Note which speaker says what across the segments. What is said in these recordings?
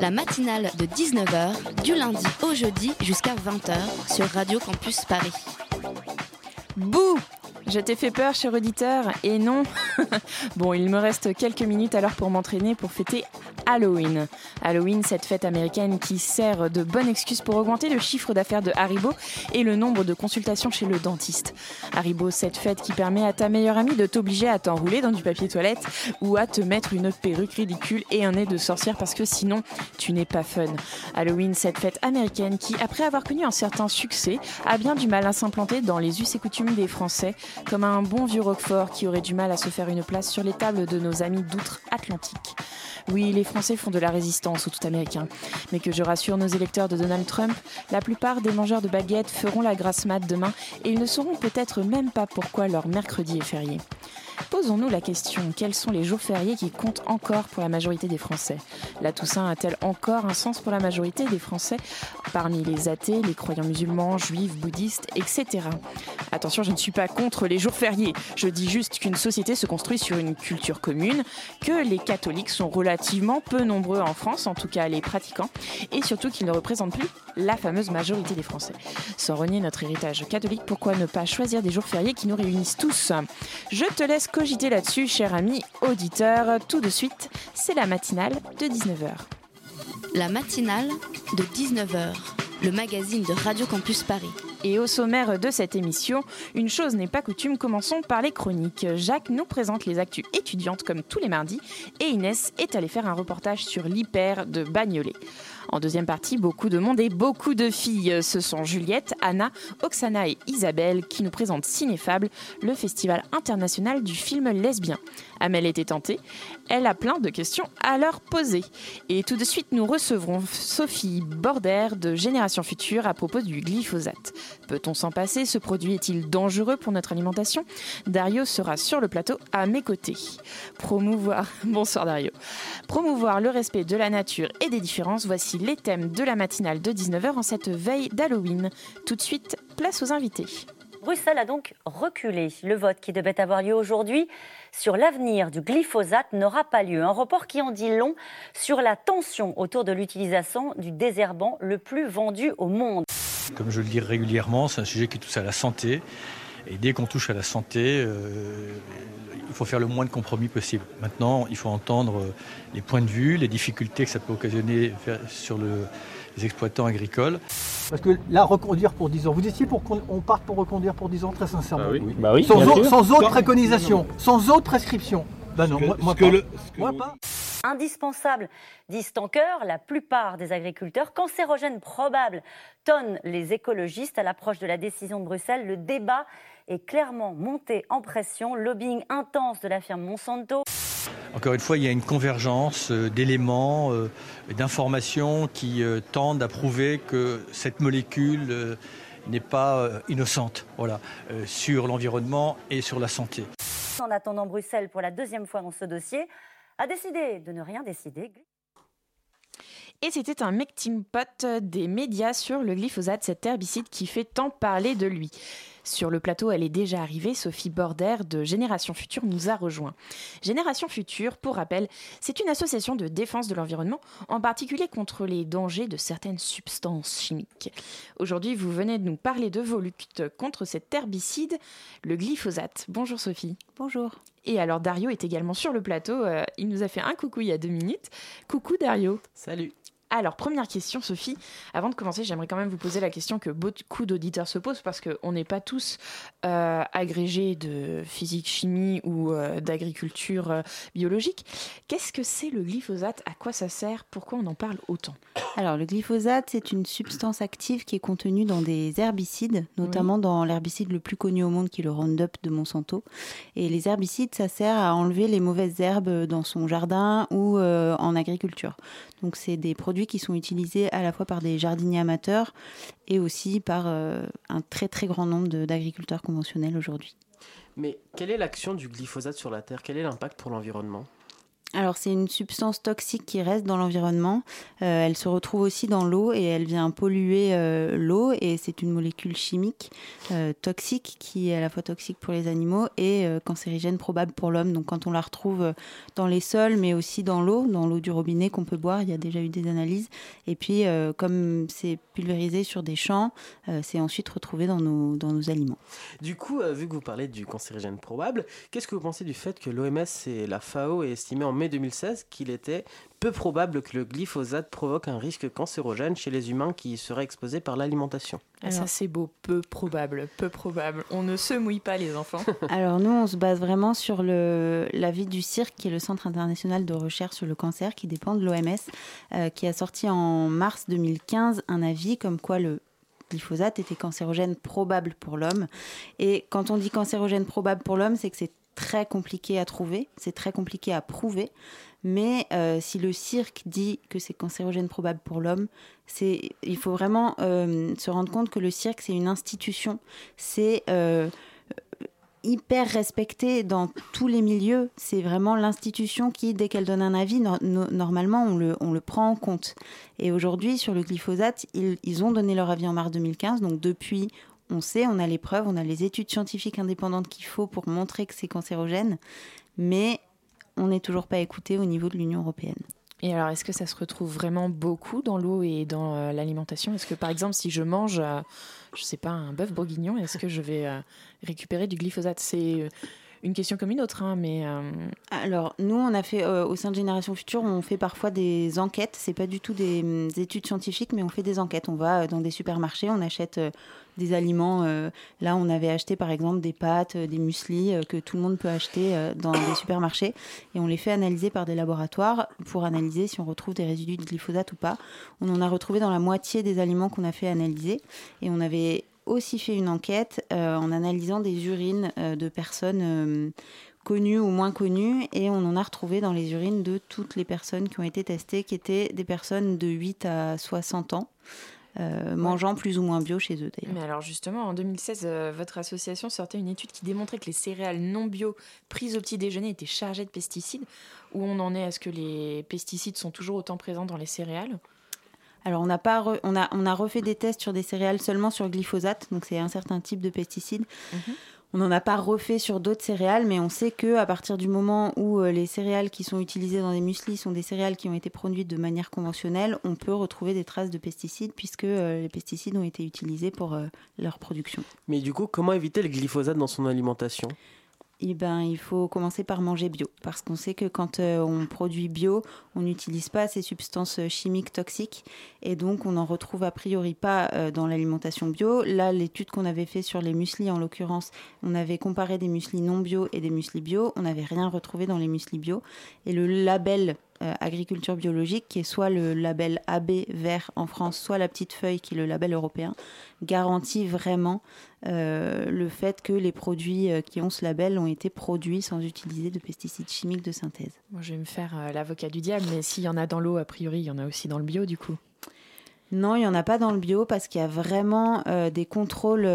Speaker 1: La matinale de 19h, du lundi au jeudi jusqu'à 20h sur Radio Campus Paris.
Speaker 2: Bouh Je t'ai fait peur, cher auditeur, et non. bon, il me reste quelques minutes alors pour m'entraîner pour fêter Halloween. Halloween, cette fête américaine qui sert de bonne excuse pour augmenter le chiffre d'affaires de Haribo et le nombre de consultations chez le dentiste. Haribo, cette fête qui permet à ta meilleure amie de t'obliger à t'enrouler dans du papier toilette ou à te mettre une perruque ridicule et un nez de sorcière parce que sinon, tu n'es pas fun. Halloween, cette fête américaine qui, après avoir connu un certain succès, a bien du mal à s'implanter dans les us et coutumes des Français, comme un bon vieux Roquefort qui aurait du mal à se faire une place sur les tables de nos amis d'outre-Atlantique. Oui, les Français font de la résistance au tout américain. Mais que je rassure nos électeurs de Donald Trump, la plupart des mangeurs de baguettes feront la grasse mat demain et ils ne sauront peut-être même pas pourquoi leur mercredi est férié. Posons-nous la question, quels sont les jours fériés qui comptent encore pour la majorité des Français? La Toussaint a-t-elle encore un sens pour la majorité des Français parmi les athées, les croyants musulmans, juifs, bouddhistes, etc. Attention, je ne suis pas contre les jours fériés. Je dis juste qu'une société se construit sur une culture commune, que les catholiques sont relativement peu nombreux en France, en tout cas les pratiquants, et surtout qu'ils ne représentent plus la fameuse majorité des Français. Sans renier notre héritage catholique, pourquoi ne pas choisir des jours fériés qui nous réunissent tous? Je te laisse cogiter là-dessus, cher ami auditeur. Tout de suite, c'est la matinale de 19h.
Speaker 1: La matinale de 19h, le magazine de Radio Campus Paris.
Speaker 2: Et au sommaire de cette émission, une chose n'est pas coutume, commençons par les chroniques. Jacques nous présente les actus étudiantes comme tous les mardis et Inès est allée faire un reportage sur l'hyper de Bagnolet. En deuxième partie, beaucoup de monde et beaucoup de filles. Ce sont Juliette, Anna, Oksana et Isabelle qui nous présentent Cinéfable, le festival international du film lesbien. Amel était tentée, elle a plein de questions à leur poser. Et tout de suite, nous recevrons Sophie Border de Génération Future à propos du glyphosate. Peut-on s'en passer? Ce produit est-il dangereux pour notre alimentation? Dario sera sur le plateau à mes côtés. Promouvoir, bonsoir Dario. Promouvoir le respect de la nature et des différences, voici les thèmes de la matinale de 19h en cette veille d'Halloween. Tout de suite, place aux invités.
Speaker 3: Bruxelles a donc reculé. Le vote qui devait avoir lieu aujourd'hui sur l'avenir du glyphosate n'aura pas lieu. Un report qui en dit long sur la tension autour de l'utilisation du désherbant le plus vendu au monde.
Speaker 4: Comme je le dis régulièrement, c'est un sujet qui touche à la santé. Et dès qu'on touche à la santé, euh, il faut faire le moins de compromis possible. Maintenant, il faut entendre euh, les points de vue, les difficultés que ça peut occasionner sur le- les exploitants agricoles.
Speaker 5: Parce que là, reconduire pour 10 ans, vous étiez pour qu'on on parte pour reconduire pour 10 ans, très sincèrement
Speaker 6: Bah oui,
Speaker 5: sans, au- autre
Speaker 6: Quand-
Speaker 5: préconisation, sans autre prescription. Ben non,
Speaker 6: que-
Speaker 5: moi, pas.
Speaker 6: le-
Speaker 5: Moi.
Speaker 3: Indispensable, disent en chœur la plupart des agriculteurs. Cancérogène probable, tonnent les écologistes à l'approche de la décision de Bruxelles. Le débat est clairement monté en pression. Lobbying intense de la firme Monsanto.
Speaker 4: Encore une fois, il y a une convergence euh, d'éléments, euh, et d'informations qui euh, tendent à prouver que cette molécule n'est pas innocente voilà, sur l'environnement et sur la santé.
Speaker 3: En attendant, Bruxelles, pour la deuxième fois dans ce dossier, a décidé de ne rien décider.
Speaker 2: Et c'était un melting pot des médias sur le glyphosate, cet herbicide qui fait tant parler de lui. Sur le plateau, elle est déjà arrivée, Sophie Border de Génération Future nous a rejoint. Génération Future, pour rappel, c'est une association de défense de l'environnement, en particulier contre les dangers de certaines substances chimiques. Aujourd'hui, vous venez de nous parler de vos luttes contre cet herbicide, le glyphosate. Bonjour Sophie.
Speaker 7: Bonjour.
Speaker 2: Et alors Dario est également sur le plateau, euh, il nous a fait un coucou il y a deux minutes. Coucou Dario.
Speaker 7: Salut.
Speaker 2: Alors, première question, Sophie. Avant de commencer, j'aimerais quand même vous poser la question que beaucoup d'auditeurs se posent parce qu'on n'est pas tous euh, agrégés de physique, chimie ou euh, d'agriculture euh, biologique. Qu'est-ce que c'est le glyphosate? À quoi ça sert? Pourquoi on en parle autant?
Speaker 7: Alors, le glyphosate, c'est une substance active qui est contenue dans des herbicides, notamment dans l'herbicide le plus connu au monde qui est le Roundup de Monsanto. Et les herbicides, ça sert à enlever les mauvaises herbes dans son jardin ou en agriculture. Donc, c'est des produits qui sont utilisés à la fois par des jardiniers amateurs et aussi par un très très grand nombre d'agriculteurs conventionnels aujourd'hui.
Speaker 6: Mais quelle est l'action du glyphosate sur la Terre? Quel est l'impact pour l'environnement?
Speaker 7: Alors c'est une substance toxique qui reste dans l'environnement. Euh, elle se retrouve aussi dans l'eau et elle vient polluer euh, l'eau et c'est une molécule chimique euh, toxique qui est à la fois toxique pour les animaux et cancérigène probable pour l'homme. Donc quand on la retrouve dans les sols mais aussi dans l'eau, dans l'eau du robinet qu'on peut boire, il y a déjà eu des analyses. Et puis comme c'est pulvérisé sur des champs, c'est ensuite retrouvé dans nos, dans nos aliments.
Speaker 6: Du coup, vu que vous parlez du cancérigène probable, qu'est-ce que vous pensez du fait que l'OMS et la FAO aient estimé en mai 2016 qu'il était peu probable que le glyphosate provoque un risque cancérogène chez les humains qui seraient exposés par l'alimentation.
Speaker 2: Ah, ça c'est beau, peu probable, peu probable. On ne se mouille pas les enfants.
Speaker 7: Alors nous on se base vraiment sur l'avis du CIRC qui est le Centre international de recherche sur le cancer qui dépend de l'OMS euh, qui a sorti en mars 2015 un avis comme quoi le glyphosate était cancérogène probable pour l'homme. Et quand on dit cancérogène probable pour l'homme, c'est que c'est très compliqué à trouver, c'est très compliqué à prouver. Mais euh, si le cirque dit que c'est cancérogène probable pour l'homme, c'est il faut vraiment euh, se rendre compte que le cirque c'est une institution, c'est euh, hyper respecté dans tous les milieux. C'est vraiment l'institution qui, dès qu'elle donne un avis, normalement on le, on le prend en compte. Et aujourd'hui sur le glyphosate, ils, ils ont donné leur avis en mars 2015, donc depuis on sait, on a les preuves, on a les études scientifiques indépendantes qu'il faut pour montrer que c'est cancérogène, mais on n'est toujours pas écouté au niveau de l'Union européenne.
Speaker 2: Et alors, est-ce que ça se retrouve vraiment beaucoup dans l'eau et dans euh, l'alimentation? Est-ce que, par exemple, si je mange, je euh, je sais pas, un bœuf bourguignon, est-ce que je vais euh, récupérer du glyphosate? C'est une question comme une autre, hein, mais...
Speaker 7: Alors, nous, on a fait, au sein de Génération Future, on fait parfois des enquêtes. C'est pas du tout des, des, études scientifiques, mais on fait des enquêtes. On va dans des supermarchés, on achète des aliments. Euh, là, on avait acheté par exemple des pâtes, euh, des mueslis euh, que tout le monde peut acheter dans des supermarchés et on les fait analyser par des laboratoires pour analyser si on retrouve des résidus de glyphosate ou pas. On en a retrouvé dans la moitié des aliments qu'on a fait analyser et on avait aussi fait une enquête en analysant des urines de personnes connues ou moins connues et on en a retrouvé dans les urines de toutes les personnes qui ont été testées qui étaient des personnes de 8 à 60 ans. Euh, mangeant plus ou moins bio chez eux d'ailleurs.
Speaker 2: Mais alors justement, en 2016, euh, votre association sortait une étude qui démontrait que les céréales non bio prises au petit déjeuner étaient chargées de pesticides. Où on en est? Est-ce que les pesticides sont toujours autant présents dans les céréales?
Speaker 7: Alors, on a, pas on, a, on a refait des tests sur des céréales seulement sur glyphosate, donc c'est un certain type de pesticide. Mhm. On n'en a pas refait sur d'autres céréales, mais on sait que à partir du moment où euh, les céréales qui sont utilisées dans des mueslis sont des céréales qui ont été produites de manière conventionnelle, on peut retrouver des traces de pesticides puisque euh, les pesticides ont été utilisés pour euh, leur production.
Speaker 6: Mais du coup, comment éviter le glyphosate dans son alimentation?
Speaker 7: Eh ben, il faut commencer par manger bio. Parce qu'on sait que quand euh, on produit bio, on n'utilise pas ces substances euh, chimiques toxiques. Et donc, on n'en retrouve a priori pas euh, dans l'alimentation bio. Là, l'étude qu'on avait fait sur les mueslis, en l'occurrence, on avait comparé des mueslis non bio et des mueslis bio. On n'avait rien retrouvé dans les mueslis bio. Et le label agriculture biologique, qui est soit le label AB vert en France, soit la petite feuille qui est le label européen, garantit vraiment euh, le fait que les produits euh, qui ont ce label ont été produits sans utiliser de pesticides chimiques de synthèse.
Speaker 2: Je vais me faire euh, l'avocat du diable, mais s'il y en a dans l'eau, a priori, il y en a aussi dans le bio, du coup.
Speaker 7: Non, il n'y en a pas dans le bio parce qu'il y a vraiment des contrôles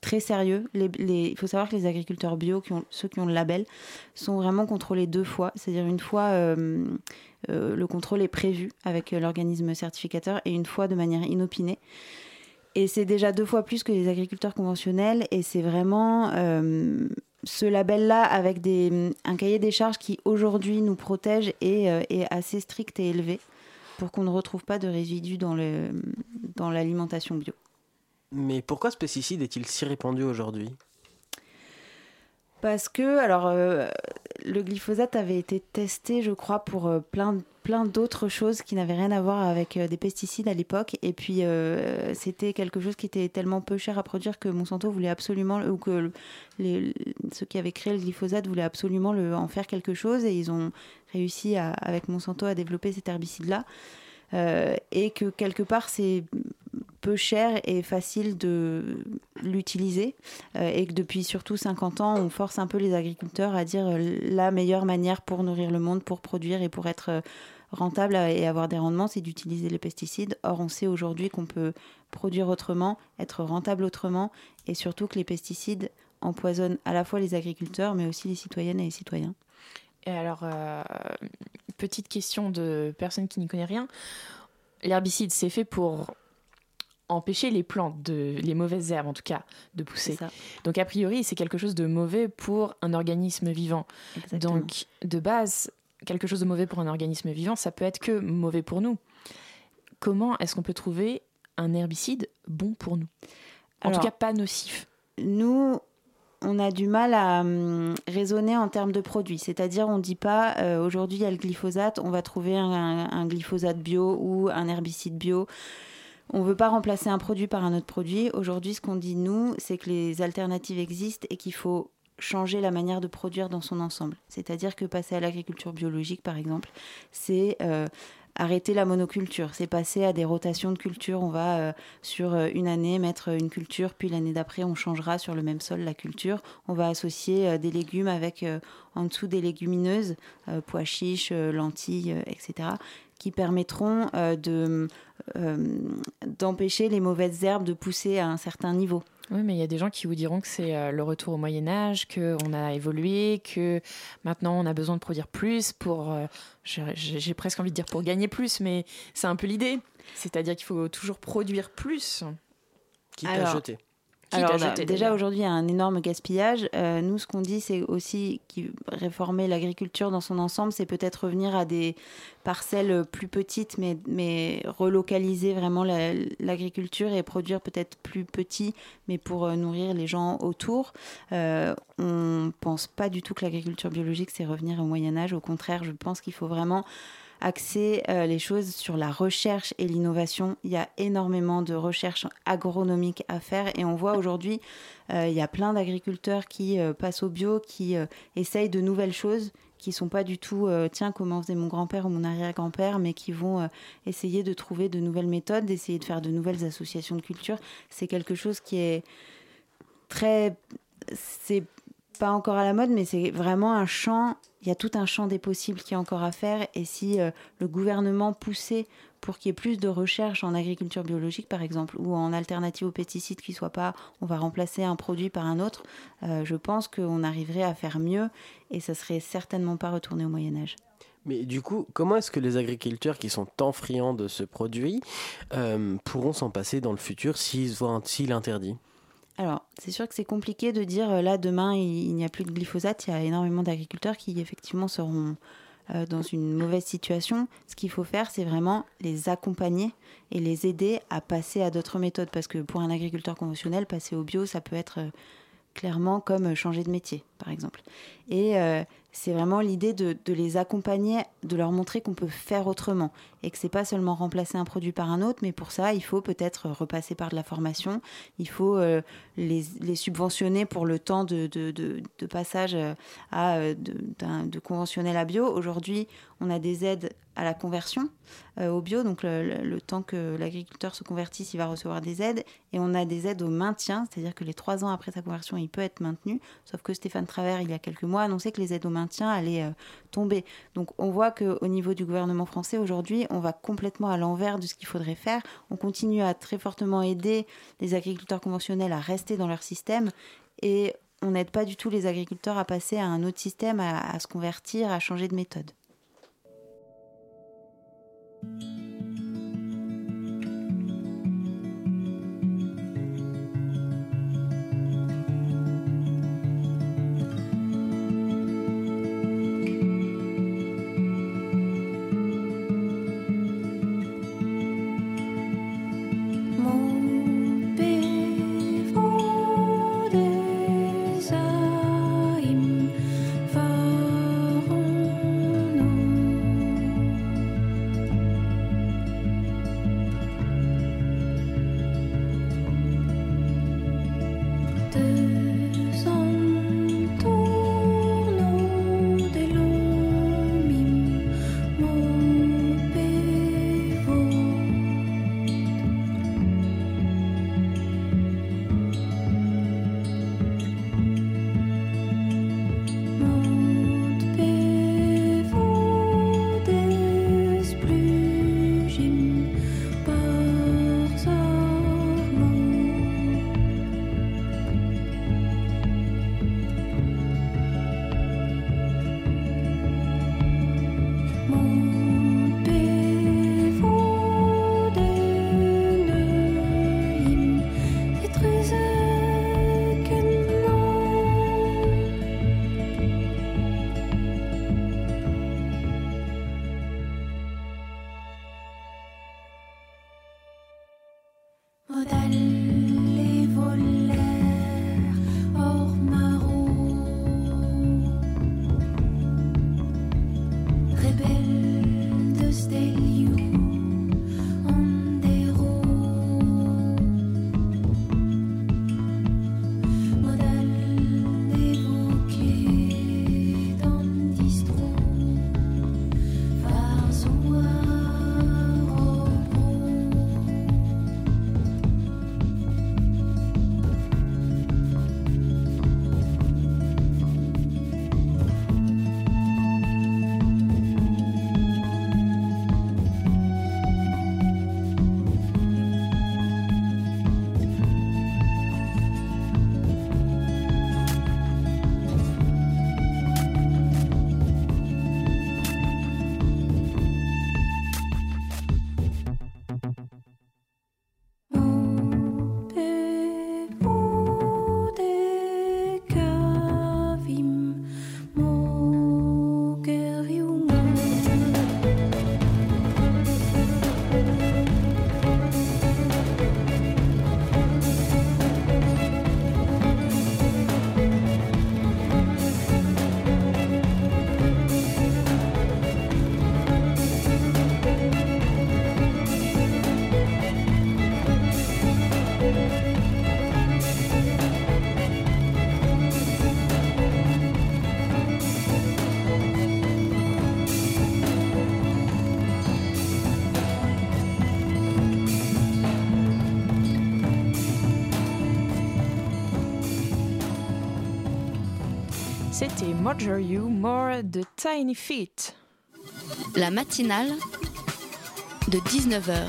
Speaker 7: très sérieux. il faut savoir que les agriculteurs bio, ceux qui ont le label, sont vraiment contrôlés deux fois. C'est-à-dire une fois, le contrôle est prévu avec l'organisme certificateur et une fois de manière inopinée. Et c'est déjà deux fois plus que les agriculteurs conventionnels. Et c'est vraiment euh, ce label-là avec un cahier des charges qui aujourd'hui nous protège et euh, est assez strict et élevé pour qu'on ne retrouve pas de résidus dans, le, dans l'alimentation bio.
Speaker 6: Mais pourquoi ce pesticide est-il si répandu aujourd'hui?
Speaker 7: Parce que, alors, euh, le glyphosate avait été testé, je crois, pour plein de plein d'autres choses qui n'avaient rien à voir avec euh, des pesticides à l'époque. Et puis, euh, c'était quelque chose qui était tellement peu cher à produire que Monsanto voulait absolument, ou que les, ceux qui avaient créé le glyphosate voulaient absolument le, en faire quelque chose. Et ils ont réussi avec Monsanto à développer cet herbicide-là. Euh, et que quelque part, c'est peu cher et facile de l'utiliser et que depuis surtout 50 ans, on force un peu les agriculteurs à dire la meilleure manière pour nourrir le monde, pour produire et pour être rentable et avoir des rendements, c'est d'utiliser les pesticides. Or, on sait aujourd'hui qu'on peut produire autrement, être rentable autrement, et surtout que les pesticides empoisonnent à la fois les agriculteurs, mais aussi les citoyennes et les citoyens.
Speaker 2: Et alors, euh, petite question de personne qui n'y connaît rien. L'herbicide, c'est fait pour empêcher les plantes, de, les mauvaises herbes en tout cas, de pousser. Donc a priori, c'est quelque chose de mauvais pour un organisme vivant. Donc de base, quelque chose de mauvais pour un organisme vivant, ça peut être que mauvais pour nous. Comment est-ce qu'on peut trouver un herbicide bon pour nous? En tout cas, pas nocif.
Speaker 7: Nous, on a du mal à hum, raisonner en termes de produits. C'est-à-dire, on ne dit pas euh, aujourd'hui il y a le glyphosate, on va trouver un, glyphosate bio ou un herbicide bio. On ne veut pas remplacer un produit par un autre produit. Aujourd'hui, ce qu'on dit, nous, c'est que les alternatives existent et qu'il faut changer la manière de produire dans son ensemble. C'est-à-dire que passer à l'agriculture biologique, par exemple, c'est euh, arrêter la monoculture, c'est passer à des rotations de culture. On va euh, sur euh, une année mettre une culture, puis l'année d'après on changera sur le même sol la culture. On va associer euh, des légumes avec en dessous des légumineuses, pois chiches, lentilles, etc., qui permettront de d'empêcher les mauvaises herbes de pousser à un certain niveau.
Speaker 2: Oui, mais il y a des gens qui vous diront que c'est euh, le retour au Moyen Âge, qu'on a évolué, que maintenant on a besoin de produire plus pour, euh, j'ai presque envie de dire pour gagner plus, mais c'est un peu l'idée. C'est-à-dire qu'il faut toujours produire plus.
Speaker 6: Quitte à jeter.
Speaker 7: Alors, déjà aujourd'hui, il y a un énorme gaspillage. Euh, nous, ce qu'on dit, c'est aussi réformer l'agriculture dans son ensemble, c'est peut-être revenir à des parcelles plus petites, mais, mais relocaliser vraiment l'agriculture et produire peut-être plus petit, mais pour euh, nourrir les gens autour. Euh, on pense pas du tout que l'agriculture biologique, c'est revenir au Moyen Âge. Au contraire, je pense qu'il faut vraiment axer euh, les choses sur la recherche et l'innovation. Il y a énormément de recherche agronomique à faire et on voit aujourd'hui, euh, il y a plein d'agriculteurs qui euh, passent au bio, qui essayent de nouvelles choses qui sont pas du tout tiens comment faisait mon grand-père ou mon arrière-grand-père mais qui vont essayer de trouver de nouvelles méthodes d'essayer de faire de nouvelles associations de culture c'est quelque chose qui est très c'est pas encore à la mode, mais c'est vraiment un champ. Il y a tout un champ des possibles qui est encore à faire. Et si euh, le gouvernement poussait pour qu'il y ait plus de recherche en agriculture biologique, par exemple, ou en alternative aux pesticides qui soient pas, on va remplacer un produit par un autre, euh, je pense qu'on arriverait à faire mieux et ça serait certainement pas retourné au Moyen Âge.
Speaker 6: Mais du coup, comment est-ce que les agriculteurs qui sont tant friands de ce produit euh, pourront s'en passer dans le futur s'ils voient s'il interdit?
Speaker 7: Alors, c'est sûr que c'est compliqué de dire euh, là demain il, n'y a plus de glyphosate. Il y a énormément d'agriculteurs qui effectivement seront euh, dans une mauvaise situation. Ce qu'il faut faire, c'est vraiment les accompagner et les aider à passer à d'autres méthodes. Parce que pour un agriculteur conventionnel, passer au bio, ça peut être euh, clairement comme changer de métier, par exemple. Et c'est vraiment l'idée de, les accompagner, de leur montrer qu'on peut faire autrement. Et que c'est pas seulement remplacer un produit par un autre, mais pour ça, il faut peut-être repasser par de la formation, il faut euh, les, subventionner pour le temps de, passage euh, à, euh, de, conventionnel à bio. Aujourd'hui, on a des aides à la conversion au bio, donc le, temps que l'agriculteur se convertisse, il va recevoir des aides, et on a des aides au maintien, c'est-à-dire que les trois ans après sa conversion, il peut être maintenu, sauf que Stéphane Travers, il y a quelques mois, a annoncé que les aides au maintien allait euh, tomber. Donc on voit qu'au niveau du gouvernement français aujourd'hui, on va complètement à l'envers de ce qu'il faudrait faire. On continue à très fortement aider les agriculteurs conventionnels à rester dans leur système et on n'aide pas du tout les agriculteurs à passer à un autre système, à se convertir, à changer de méthode.
Speaker 2: C'était Mojo You More de Tiny Feet.
Speaker 1: La matinale de 19h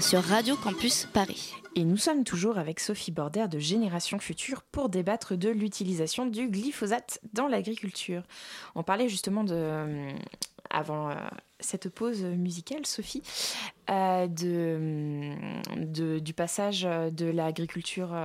Speaker 1: sur Radio Campus Paris.
Speaker 2: Et nous sommes toujours avec Sophie Border de Génération Future pour débattre de l'utilisation du glyphosate dans l'agriculture. On parlait justement de, euh, avant euh, cette pause musicale, Sophie, euh, de, de, du passage de l'agriculture,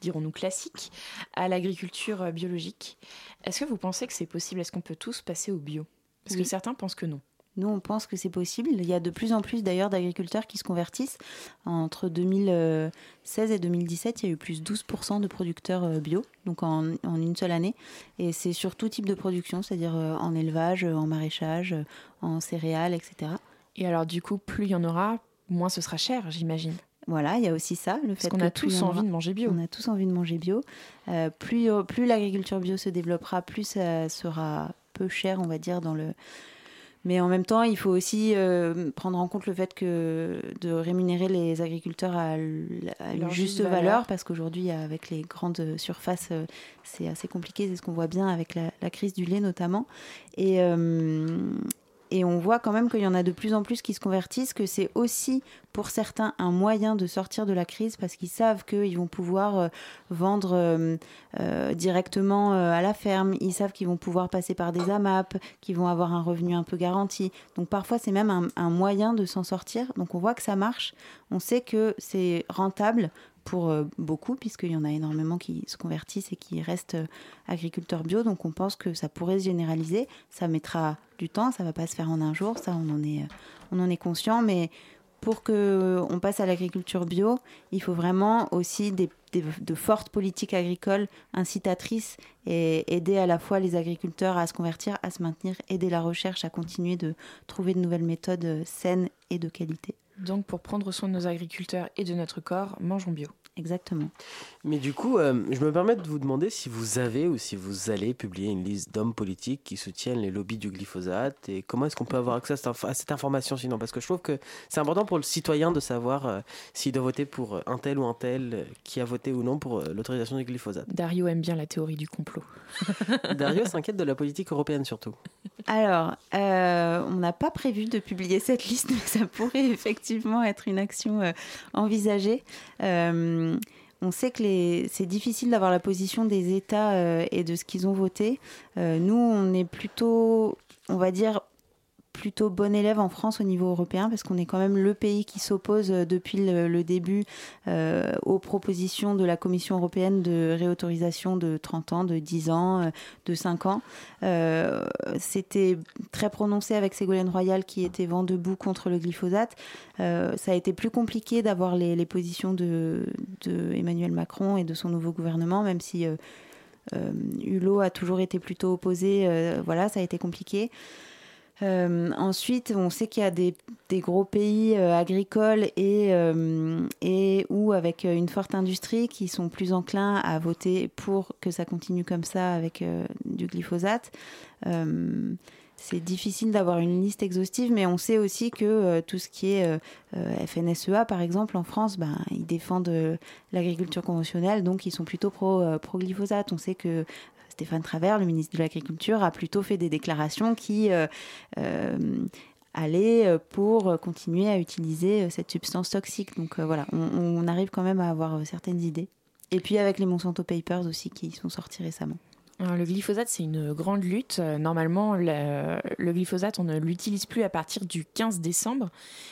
Speaker 2: dirons-nous, classique à l'agriculture biologique. Est-ce que vous pensez que c'est possible? Est-ce qu'on peut tous passer au bio? Parce que certains pensent que non.
Speaker 7: Nous, on pense que c'est possible. Il y a de plus en plus d'ailleurs d'agriculteurs qui se convertissent. Entre 2016 et 2017, il y a eu plus 12% de producteurs euh, bio, donc en, en une seule année. Et c'est sur tout type de production, c'est-à-dire euh, en élevage, euh, en maraîchage, en céréales, etc.
Speaker 2: Et alors, du coup, plus il y en aura, moins ce sera cher, j'imagine.
Speaker 7: Voilà, il y a aussi ça, le
Speaker 2: Parce
Speaker 7: fait
Speaker 2: qu'on
Speaker 7: que
Speaker 2: a tous
Speaker 7: en
Speaker 2: envie de manger bio.
Speaker 7: On a tous envie de manger bio. Euh, plus euh, plus l'agriculture bio se développera, plus ça sera peu cher, on va dire, dans le. Mais en même temps, il faut aussi euh, prendre en compte le fait que de rémunérer les agriculteurs à, à une
Speaker 2: Leur
Speaker 7: juste valeur,
Speaker 2: valeur.
Speaker 7: parce qu'aujourd'hui, avec les grandes surfaces, c'est assez compliqué. C'est ce qu'on voit bien avec la, la crise du lait notamment. Et, euh, et on voit quand même qu'il y en a de plus en plus qui se convertissent, que c'est aussi pour certains un moyen de sortir de la crise parce qu'ils savent qu'ils vont pouvoir euh, vendre euh, euh, directement à la ferme, ils savent qu'ils vont pouvoir passer par des AMAP, qu'ils vont avoir un revenu un peu garanti. Donc parfois c'est même un moyen de s'en sortir. Donc on voit que ça marche, on sait que c'est rentable pour euh, beaucoup, puisqu'il y en a énormément qui se convertissent et qui restent euh, agriculteurs bio. Donc on pense que ça pourrait se généraliser. Ça mettra du temps, ça va pas se faire en un jour, ça on en est, euh, on en est conscient, mais pour que on passe à l'agriculture bio, il faut vraiment aussi de fortes politiques agricoles incitatrices et aider à la fois les agriculteurs à se convertir, à se maintenir, aider la recherche à continuer de trouver de nouvelles méthodes saines et de qualité.
Speaker 2: Donc, pour prendre soin de nos agriculteurs et de notre corps, mangeons bio.
Speaker 7: Exactement.
Speaker 6: Mais du coup, euh, je me permets de vous demander si vous avez ou si vous allez publier une liste d'hommes politiques qui soutiennent les lobbies du glyphosate et comment est-ce qu'on peut avoir accès à cette, inf- à cette information sinon? Parce que je trouve que c'est important pour le citoyen de savoir euh, s'il doit voter pour euh, un tel ou un tel, euh, qui a voté ou non pour l'autorisation du glyphosate.
Speaker 2: Dario aime bien la théorie du complot.
Speaker 6: Dario s'inquiète de la politique européenne surtout.
Speaker 7: Alors, euh, on n'a pas prévu de publier cette liste, mais ça pourrait effectivement être une action euh, envisagée. Euh, on sait que c'est difficile d'avoir la position des États euh, et de ce qu'ils ont voté. Euh, nous, on est plutôt, on va dire, plutôt bon élève en France au niveau européen parce qu'on est quand même le pays qui s'oppose euh, depuis le, début euh, aux propositions de la Commission européenne de réautorisation de 30 ans, de 10 ans, euh, de 5 ans. C'était très prononcé avec Ségolène Royal qui était vent debout contre le glyphosate. Ça a été plus compliqué d'avoir les, positions de, de Emmanuel Macron et de son nouveau gouvernement, même si Hulot a toujours été plutôt opposé. voilà, ça a été compliqué. Euh, ensuite, on sait qu'il y a des, gros pays euh, agricoles et, euh, et ou avec une forte industrie qui sont plus enclins à voter pour que ça continue comme ça avec du glyphosate. C'est difficile d'avoir une liste exhaustive, mais on sait aussi que tout ce qui est FNSEA, par exemple, en France, ben, ils défendent l'agriculture conventionnelle, donc ils sont plutôt pro, pro-glyphosate. On sait que Stéphane Travers, le ministre de l'Agriculture, a plutôt fait des déclarations qui euh, euh, allaient euh, pour continuer à utiliser cette substance toxique. Donc voilà, on, arrive quand même à avoir certaines idées. Et puis avec les Monsanto Papers aussi qui sont sortis récemment.
Speaker 2: Alors, le glyphosate, c'est une grande lutte. Euh, Normalement, le, le glyphosate, on ne l'utilise plus à partir du 15 décembre.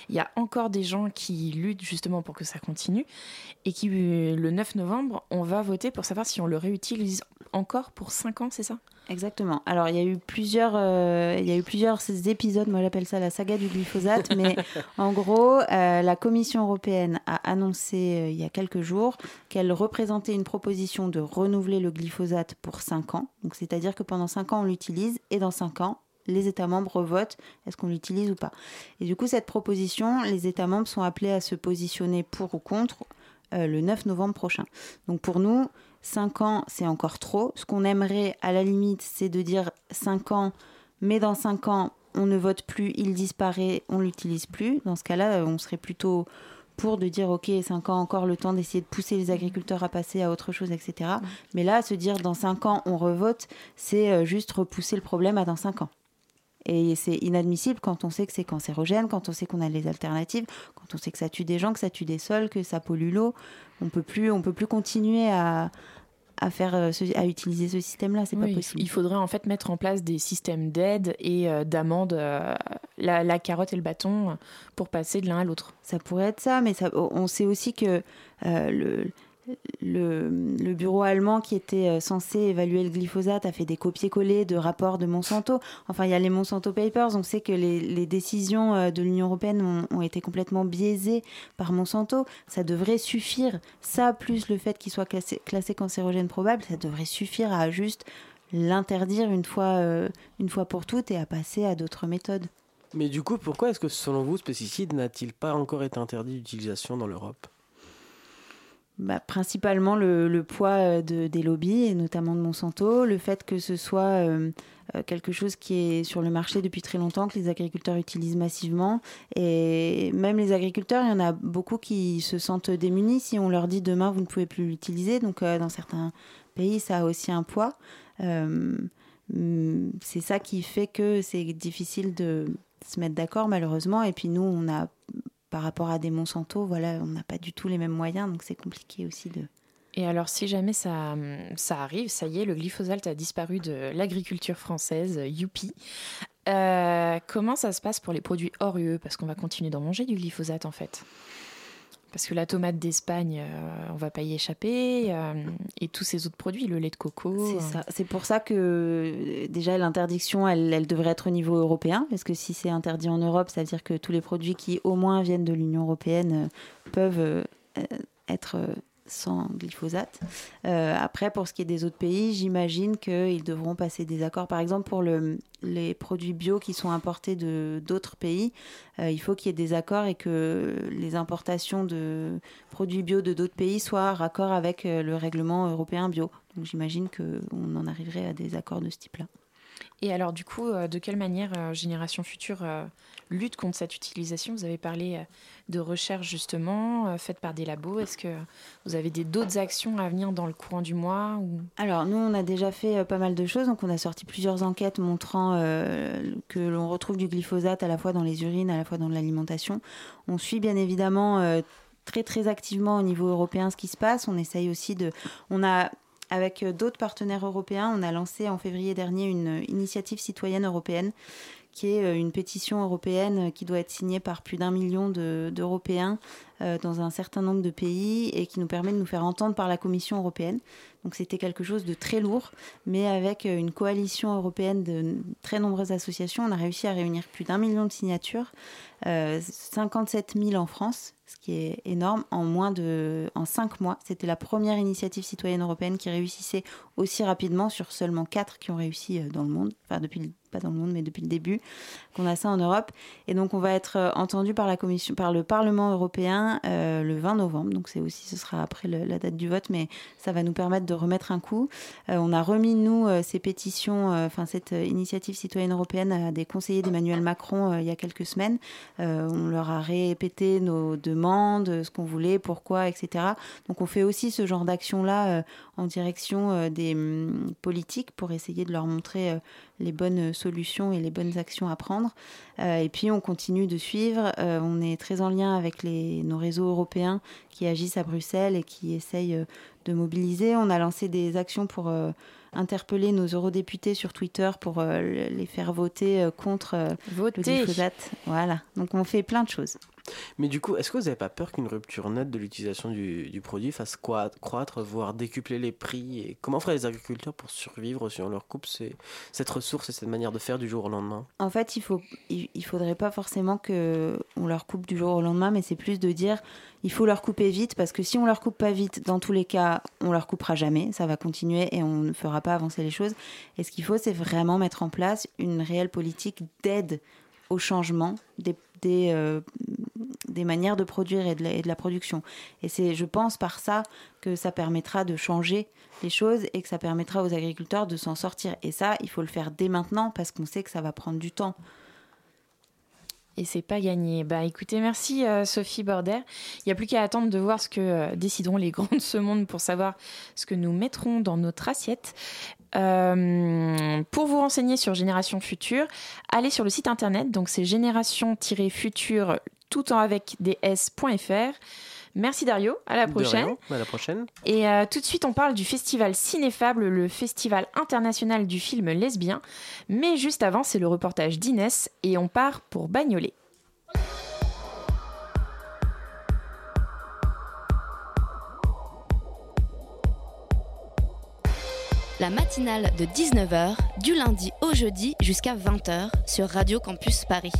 Speaker 2: Il y a encore des gens qui luttent justement pour que ça continue. Et qui, euh, le 9 novembre, on va voter pour savoir si on le réutilise encore pour 5 ans, c'est ça?
Speaker 7: Exactement. Alors il y a eu plusieurs, euh, il y a eu plusieurs ces épisodes. Moi j'appelle ça la saga du glyphosate. mais en gros, euh, la Commission européenne a annoncé euh, il y a quelques jours qu'elle représentait une proposition de renouveler le glyphosate pour 5 ans. Donc c'est-à-dire que pendant 5 ans on l'utilise et dans 5 ans les États membres votent est-ce qu'on l'utilise ou pas. Et du coup cette proposition, les États membres sont appelés à se positionner pour ou contre le 9 novembre prochain. Donc pour nous, 5 ans, c'est encore trop. Ce qu'on aimerait, à la limite, c'est de dire 5 ans, mais dans 5 ans, on ne vote plus, il disparaît, on l'utilise plus. Dans ce cas-là, euh, on serait plutôt pour de dire, OK, 5 ans encore le temps d'essayer de pousser les agriculteurs à passer à autre chose, etc. Mais là, se dire, dans 5 ans, on revote, c'est euh, juste repousser le problème à dans 5 ans. Et c'est inadmissible quand on sait que c'est cancérogène, quand on sait qu'on a les alternatives, quand on sait que ça tue des gens, que ça tue des sols, que ça pollue l'eau. On peut plus, on peut plus continuer à, à faire, euh, à utiliser ce système-là. C'est
Speaker 2: Oui,
Speaker 7: pas possible.
Speaker 2: Il faudrait en fait mettre en place des systèmes d'aide et euh, d'amende, euh, la, la carotte et le bâton, pour passer de l'un à l'autre.
Speaker 7: Ça pourrait être ça, mais ça, on sait aussi que euh, le, le, bureau allemand qui était euh, censé évaluer le glyphosate a fait des copier-coller de rapports de Monsanto. Enfin, il y a les Monsanto Papers. On sait que les, décisions euh, de l'Union européenne ont, été complètement biaisées par Monsanto. Ça devrait suffire. Ça, plus le fait qu'il soit classé, classé cancérogène probable, ça devrait suffire à juste l'interdire une euh, une fois pour toutes et à passer à d'autres méthodes.
Speaker 6: Mais du coup, pourquoi est-ce que selon vous, ce pesticide n'a-t-il pas encore été interdit d'utilisation dans l'Europe?
Speaker 7: Bah, principalement le, poids euh, de, des lobbies, et notamment de Monsanto, le fait que ce soit euh, euh, quelque chose qui est sur le marché depuis très longtemps, que les agriculteurs utilisent massivement. Et même les agriculteurs, il y en a beaucoup qui se sentent démunis si on leur dit demain vous ne pouvez plus l'utiliser. Donc dans certains pays, ça a aussi un poids. C'est ça qui fait que c'est difficile de se mettre d'accord malheureusement. Et puis nous, on a par rapport à des Monsanto, voilà, on n'a pas du tout les mêmes moyens, donc c'est compliqué aussi de.
Speaker 2: Et alors, si jamais ça, ça arrive, ça y est, le glyphosate a disparu de l'agriculture française, youpi. Euh, comment ça se passe pour les produits hors Parce qu'on va continuer d'en manger du glyphosate en fait. Parce que la tomate d'Espagne, euh, on va pas y échapper. euh, et tous ces autres produits, le lait de coco.
Speaker 7: C'est
Speaker 2: euh,
Speaker 7: ça. C'est pour ça que déjà l'interdiction, elle, elle devrait être au niveau européen, parce que si c'est interdit en Europe, ça veut dire que tous les produits qui au moins viennent de l'Union européenne peuvent être sans glyphosate. Euh, après, pour ce qui est des autres pays, j'imagine qu'ils devront passer des accords. Par exemple, pour le, les produits bio qui sont importés de d'autres pays, euh, il faut qu'il y ait des accords et que les importations de produits bio de d'autres pays soient raccord avec euh, le règlement européen bio. Donc j'imagine qu'on en arriverait à des accords de ce type-là.
Speaker 2: Et alors, du coup, euh, de quelle manière euh, Génération Future euh, lutte contre cette utilisation? Vous avez parlé de recherche justement, faite par des labos. Est-ce que vous avez d'autres actions à venir dans le courant du mois.
Speaker 7: Alors nous, on a déjà fait pas mal de choses. Donc on a sorti plusieurs enquêtes montrant que l'on retrouve du glyphosate à la fois dans les urines, à la fois dans l'alimentation. On suit bien évidemment très très activement au niveau européen ce qui se passe. On essaye aussi de... On a avec euh, d'autres partenaires européens, on a lancé en février dernier une initiative citoyenne européenne qui est une pétition européenne qui doit être signée par plus d'un million d'Européens dans un certain nombre de pays et qui nous permet de nous faire entendre par la Commission européenne. Donc c'était quelque chose de très lourd, mais avec une coalition européenne de très nombreuses associations, on a réussi à réunir plus d'un million de signatures, 57 000 en France, ce qui est énorme, en moins de en cinq mois. C'était la première initiative citoyenne européenne qui réussissait aussi rapidement sur seulement quatre qui ont réussi dans le monde, enfin depuis pas dans le monde, mais depuis le début, qu'on a ça en Europe. Et donc, on va être euh, entendu par la Commission, par le Parlement européen euh, le 20 novembre. Donc, c'est aussi, ce sera après la date du vote, mais ça va nous permettre de remettre un coup. Euh, on a remis nous ces pétitions, enfin cette initiative citoyenne européenne à des conseillers d'Emmanuel Macron il y a quelques semaines. on leur a répété nos demandes, ce qu'on voulait, pourquoi, etc. Donc, on fait aussi ce genre d'action là en direction des hum, politiques pour essayer de leur montrer les bonnes solutions et les bonnes actions à prendre. Euh, et puis on continue de suivre. Euh, on est très en lien avec les, nos réseaux européens qui agissent à Bruxelles et qui essayent euh, de mobiliser. On a lancé des actions pour interpeller nos eurodéputés sur Twitter pour les faire voter contre voter. le glyphosate. Voilà. Donc on fait plein de choses.
Speaker 6: Mais du coup, est-ce que vous n'avez pas peur qu'une rupture nette de l'utilisation du, produit fasse croître, voire décupler les prix et Comment feraient les agriculteurs pour survivre si on leur coupe cette ressource et cette manière de faire du jour au lendemain?
Speaker 7: En fait, il faut, il, faudrait pas forcément que on leur coupe du jour au lendemain, mais c'est plus de dire il faut leur couper vite parce que si on leur coupe pas vite, dans tous les cas, on leur coupera jamais, ça va continuer et on ne fera pas avancer les choses. Et ce qu'il faut, c'est vraiment mettre en place une réelle politique d'aide au changement des, des, euh, des manières de produire et de, la, production. Et c'est, je pense, par ça que ça permettra de changer les choses et que ça permettra aux agriculteurs de s'en sortir. Et ça, il faut le faire dès maintenant parce qu'on sait que ça va prendre du temps
Speaker 2: et c'est pas gagné. Bah écoutez, merci euh, Sophie Border. Il n'y a plus qu'à attendre de voir ce que euh, décideront les grands de ce monde pour savoir ce que nous mettrons dans notre assiette. Euh, pour vous renseigner sur Génération Future, allez sur le site internet, donc c'est génération-future tout en avec des s.fr. Merci Dario, à la prochaine.
Speaker 6: à la prochaine.
Speaker 2: Et euh, tout de suite, on parle du festival Cinéfable, le festival international du film lesbien. Mais juste avant, c'est le reportage d'Inès et on part pour Bagnolet.
Speaker 1: La matinale de 19h, du lundi au jeudi jusqu'à 20h sur Radio Campus Paris.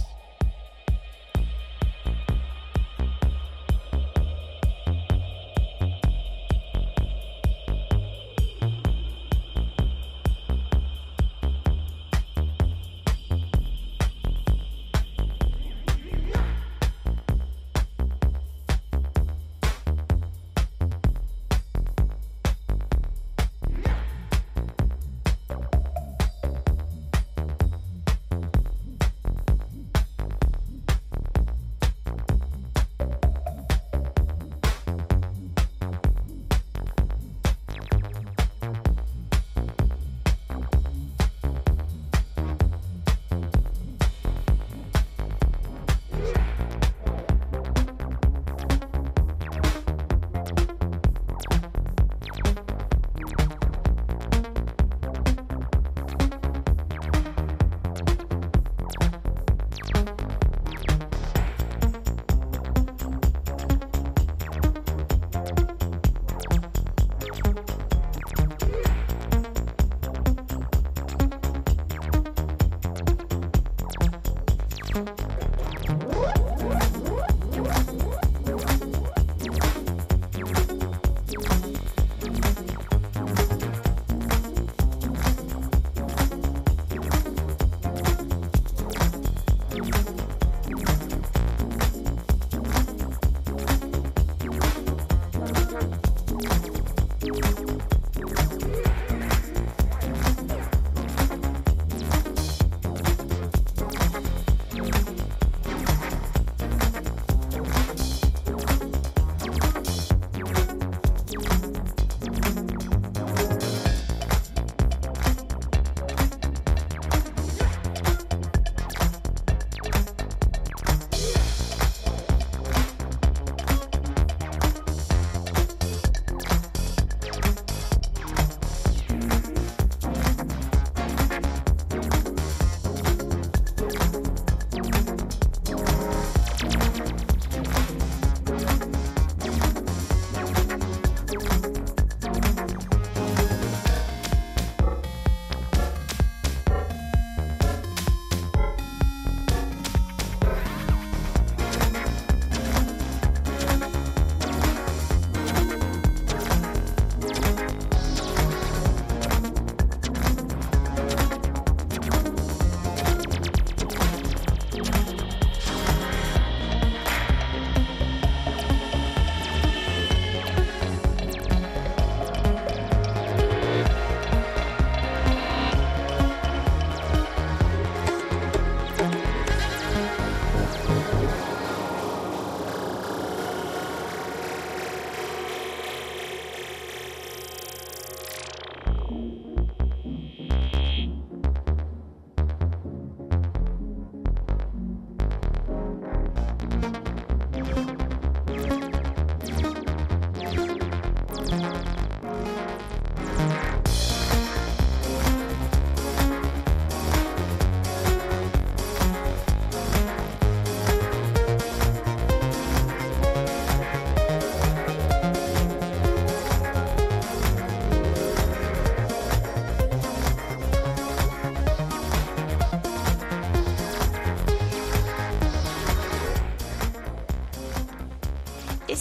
Speaker 2: you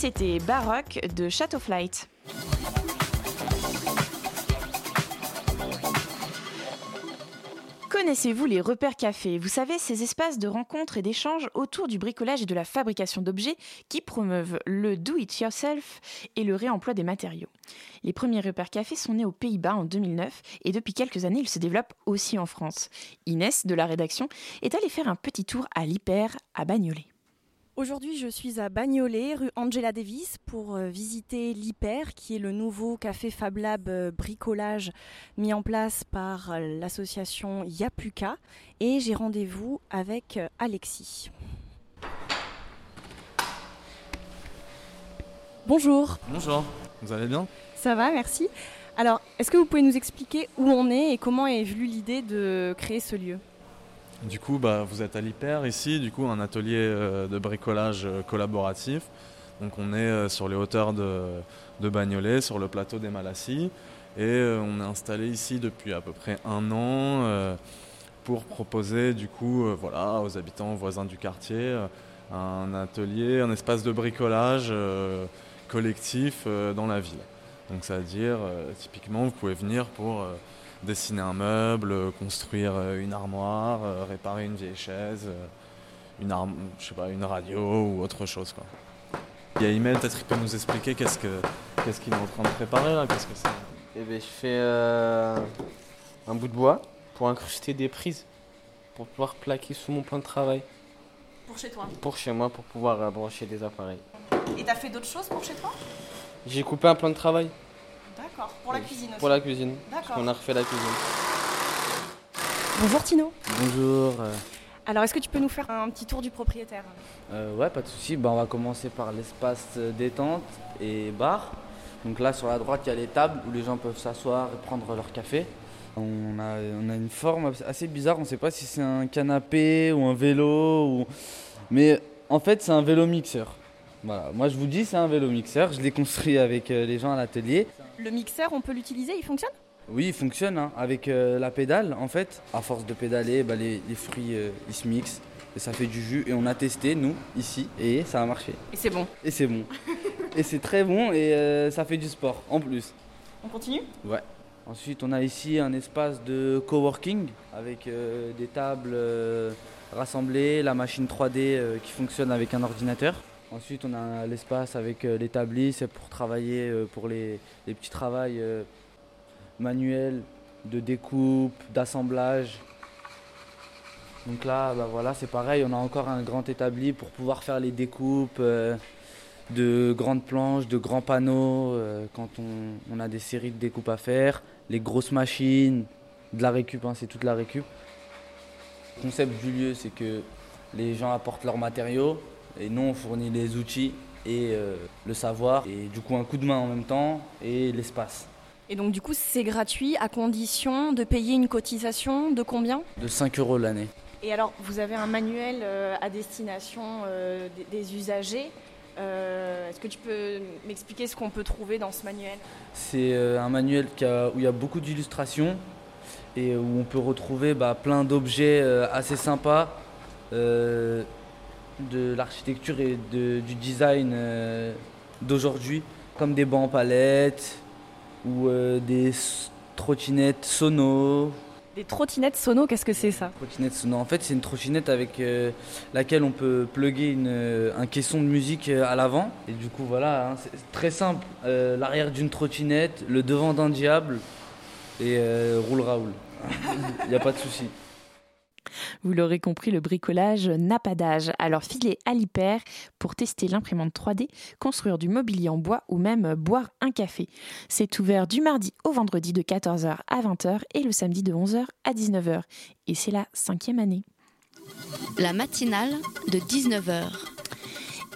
Speaker 2: c'était Baroque de Chateau Flight. Connaissez-vous les repères cafés? Vous savez, ces espaces de rencontre et d'échange autour du bricolage et de la fabrication d'objets qui promeuvent le do-it-yourself et le réemploi des matériaux. Les premiers repères cafés sont nés aux Pays-Bas en 2009 et depuis quelques années, ils se développent aussi en France. Inès, de la rédaction, est allée faire un petit tour à l'Hyper à Bagnolet.
Speaker 8: Aujourd'hui, je suis à Bagnolet, rue Angela Davis, pour euh, visiter l'Hyper, qui est le nouveau café Fab Lab euh, bricolage mis en place par euh, l'association Yapuka. Et j'ai rendez-vous avec Alexis. Bonjour.
Speaker 9: Bonjour, vous allez bien?
Speaker 8: Ça va, merci. Alors, est-ce que vous pouvez nous expliquer où on est et comment est venue l'idée de créer ce lieu?
Speaker 9: Du coup, bah, vous êtes à l'Hyper ici, du coup, un atelier euh, de bricolage euh, collaboratif. Donc, on est euh, sur les hauteurs de, Bagnolet, sur le plateau des Malassis. Et on est installé ici depuis à peu près un an pour proposer, du coup, voilà, aux habitants, aux voisins du quartier, un atelier, un espace de bricolage collectif dans la ville. Donc, c'est-à-dire, typiquement, vous pouvez venir pour dessiner un meuble, euh, construire euh, une armoire, euh, réparer une vieille chaise, une, arme, je sais pas, une radio ou autre chose. Quoi. Il y a Email, peut-être qu'il peut nous expliquer qu'est-ce que qu'est-ce qu'il est en train de préparer là, qu'est-ce que c'est?
Speaker 10: Eh ben, je fais euh, un bout de bois pour incruster des prises pour pouvoir plaquer sous mon plan de travail.
Speaker 8: Pour chez toi.
Speaker 10: Pour chez moi, pour pouvoir brancher des appareils.
Speaker 8: Et t'as fait d'autres choses pour chez toi?
Speaker 10: J'ai coupé un plan de travail
Speaker 8: D'accord. Pour la cuisine aussi
Speaker 10: pour la cuisine.
Speaker 8: D'accord.
Speaker 10: Qu'on a refait la cuisine.
Speaker 8: Bonjour Tino.
Speaker 11: Bonjour. euh,
Speaker 8: Alors, est-ce que tu peux nous faire un petit tour du propriétaire
Speaker 11: euh, ouais, pas de souci. Bah, on va commencer par l'espace euh, détente et bar. Donc là, sur la droite, il y a les tables où les gens peuvent s'asseoir et prendre leur café. On a, on a une forme assez bizarre. On ne sait pas si c'est un canapé ou un vélo. Ou... Mais en fait, c'est un vélo mixeur. Voilà. Moi, je vous dis, c'est un vélo mixeur. Je l'ai construit avec les gens à l'atelier.
Speaker 8: Le mixeur, on peut l'utiliser Il fonctionne?
Speaker 11: Oui, il fonctionne hein, avec euh, la pédale. En fait, à force de pédaler, bah, les, les fruits euh, ils se mixent et ça fait du jus. Et on a testé nous ici et ça a marché.
Speaker 8: Et c'est bon.
Speaker 11: Et c'est bon. et c'est très bon et euh, ça fait du sport en plus.
Speaker 8: On continue?
Speaker 11: Ouais. Ensuite, on a ici un espace de coworking avec des tables rassemblées, la machine 3D euh, qui fonctionne avec un ordinateur. Ensuite, on a l'espace avec euh, les tabliers, c'est pour travailler euh, pour les, petits travails euh, manuels de découpe, d'assemblage. Donc là, bah voilà, c'est pareil, on a encore un grand établi pour pouvoir faire les découpes de grandes planches, de grands panneaux, quand on, on a des séries de découpes à faire, les grosses machines, de la récup, hein, c'est toute la récup. Le concept du lieu, c'est que les gens apportent leurs matériaux et nous, on fournit les outils et euh, le savoir, et du coup un coup de main en même temps et l'espace.
Speaker 8: Et donc, du coup, c'est gratuit à condition de payer une cotisation de combien?
Speaker 11: De 5 euros l'année.
Speaker 8: Et alors, vous avez un manuel euh, à destination euh, des, des usagers. Euh, Est-ce que tu peux m'expliquer ce qu'on peut trouver dans ce manuel?
Speaker 11: C'est euh, un manuel qui a- où il y a beaucoup d'illustrations et où on peut retrouver bah, plein d'objets euh, assez sympas euh, de l'architecture et de- du design euh, d'aujourd'hui, comme des bancs en palette ou euh, des trottinettes sono.
Speaker 8: Des trottinettes sono, qu'est-ce que c'est ça?
Speaker 11: Trottinette sono. En fait, c'est une trottinette avec euh, laquelle on peut plugger une, un caisson de musique à l'avant. Et du coup, voilà, hein, c'est très simple. L'arrière d'une trottinette, le devant d'un diable et roule Raoul. Il n'y a pas de souci.
Speaker 2: Vous l'aurez compris, le bricolage n'a pas d'âge. Alors filez à l'hyper pour tester l'imprimante 3D, construire du mobilier en bois ou même boire un café. C'est ouvert du mardi au vendredi de 14h à 20h et le samedi de 11h à 19h. Et c'est la cinquième année.
Speaker 1: La matinale de 19h.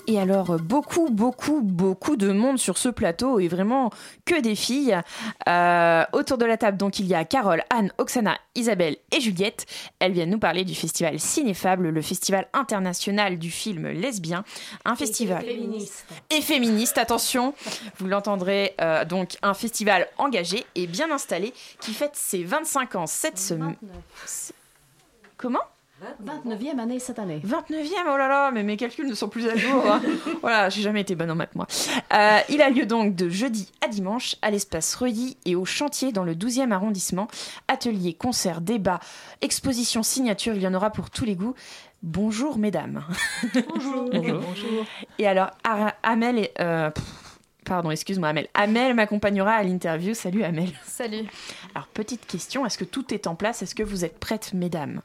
Speaker 2: Et alors, beaucoup, beaucoup, beaucoup de monde sur ce plateau et vraiment que des filles. Euh, autour de la table, donc, il y a Carole, Anne, Oksana, Isabelle et Juliette. Elles viennent nous parler du festival Cinéfable, le festival international du film lesbien. Un festival.
Speaker 12: féministe.
Speaker 2: Et féministe, attention. Vous l'entendrez, euh, donc, un festival engagé et bien installé qui fête ses 25 ans cette semaine. Comment?
Speaker 12: 29e année cette année.
Speaker 2: 29e, oh là là, mais mes calculs ne sont plus à jour. hein. voilà, j'ai jamais été bonne en maths, moi. Euh, il a lieu donc de jeudi à dimanche à l'espace Reuilly et au chantier dans le 12e arrondissement. Atelier, concert, débat, exposition, signature, il y en aura pour tous les goûts. Bonjour, mesdames.
Speaker 12: Bonjour.
Speaker 2: Bonjour. Et alors, Ara- Amel est. euh, Pardon, excuse-moi Amel. Amel m'accompagnera à l'interview. Salut Amel.
Speaker 13: Salut.
Speaker 2: Alors, petite question, est-ce que tout est en place? Est-ce que vous êtes prêtes, mesdames?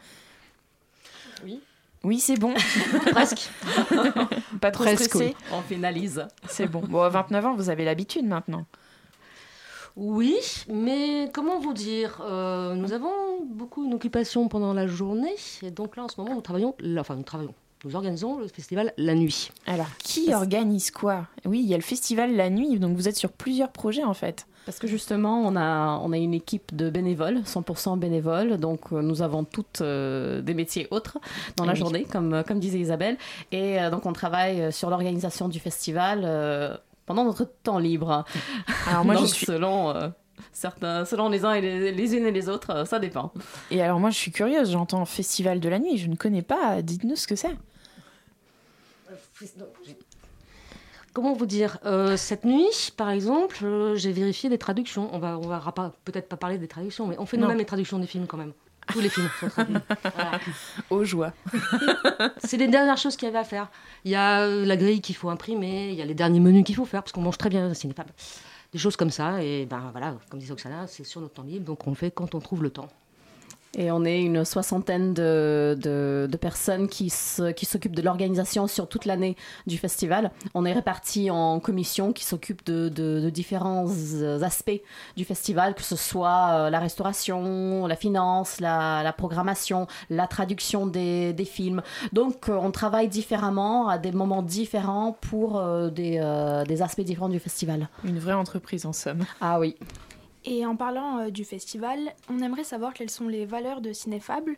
Speaker 12: Oui.
Speaker 2: Oui, c'est bon.
Speaker 12: Presque.
Speaker 2: Pas trop
Speaker 12: Presque,
Speaker 2: stressé
Speaker 12: oui. On finalise.
Speaker 2: C'est bon. Bon, à 29 ans, vous avez l'habitude maintenant.
Speaker 14: Oui, mais comment vous dire euh, Nous avons beaucoup une occupation pendant la journée, et donc là en ce moment nous travaillons, là, enfin nous travaillons, nous organisons le festival la nuit.
Speaker 2: Alors, qui organise quoi? Oui, il y a le festival la nuit, donc vous êtes sur plusieurs projets en fait.
Speaker 12: Parce que justement, on a, on a une équipe de bénévoles, 100% bénévoles, donc euh, nous avons toutes euh, des métiers autres dans la
Speaker 2: Oui.
Speaker 12: journée, comme, euh, comme disait Isabelle. Et euh, donc on travaille sur l'organisation du festival euh, pendant notre temps libre.
Speaker 2: Alors moi, je suis-
Speaker 12: Selon, euh, certains, selon les uns et les, les unes et les autres, ça dépend.
Speaker 2: Et alors, moi, je suis curieuse, j'entends festival de la nuit, je ne connais pas. Dites-nous ce que c'est.
Speaker 14: Comment vous dire Euh, Cette nuit, par exemple, euh, j'ai vérifié des traductions. On va, on va peut-être pas parler des traductions, mais on fait nous-mêmes les traductions des films quand même. Tous les films sont traduits. Voilà.
Speaker 2: Aux joies.
Speaker 14: C'est les dernières choses qu'il y avait à faire. Il y a euh, la grille qu'il faut imprimer, il y a les derniers menus qu'il faut faire, parce qu'on mange très bien cinéma. Des choses comme ça, et ben voilà, comme disait Oksana, c'est sur notre temps libre, donc on le fait quand on trouve le temps.
Speaker 12: Et on est une soixantaine de, de, de personnes qui s'occupent de l'organisation sur toute l'année du festival. On est répartis en commissions qui s'occupent de, différents aspects du festival, que ce soit euh, la restauration, la finance, la, la programmation, la traduction des, des films. Donc euh, on travaille différemment à des moments différents pour des, euh, des aspects différents du festival.
Speaker 2: Une vraie entreprise en somme.
Speaker 12: Ah oui.
Speaker 13: Et en parlant euh, du festival, on aimerait savoir quelles sont les valeurs de Cinéfable,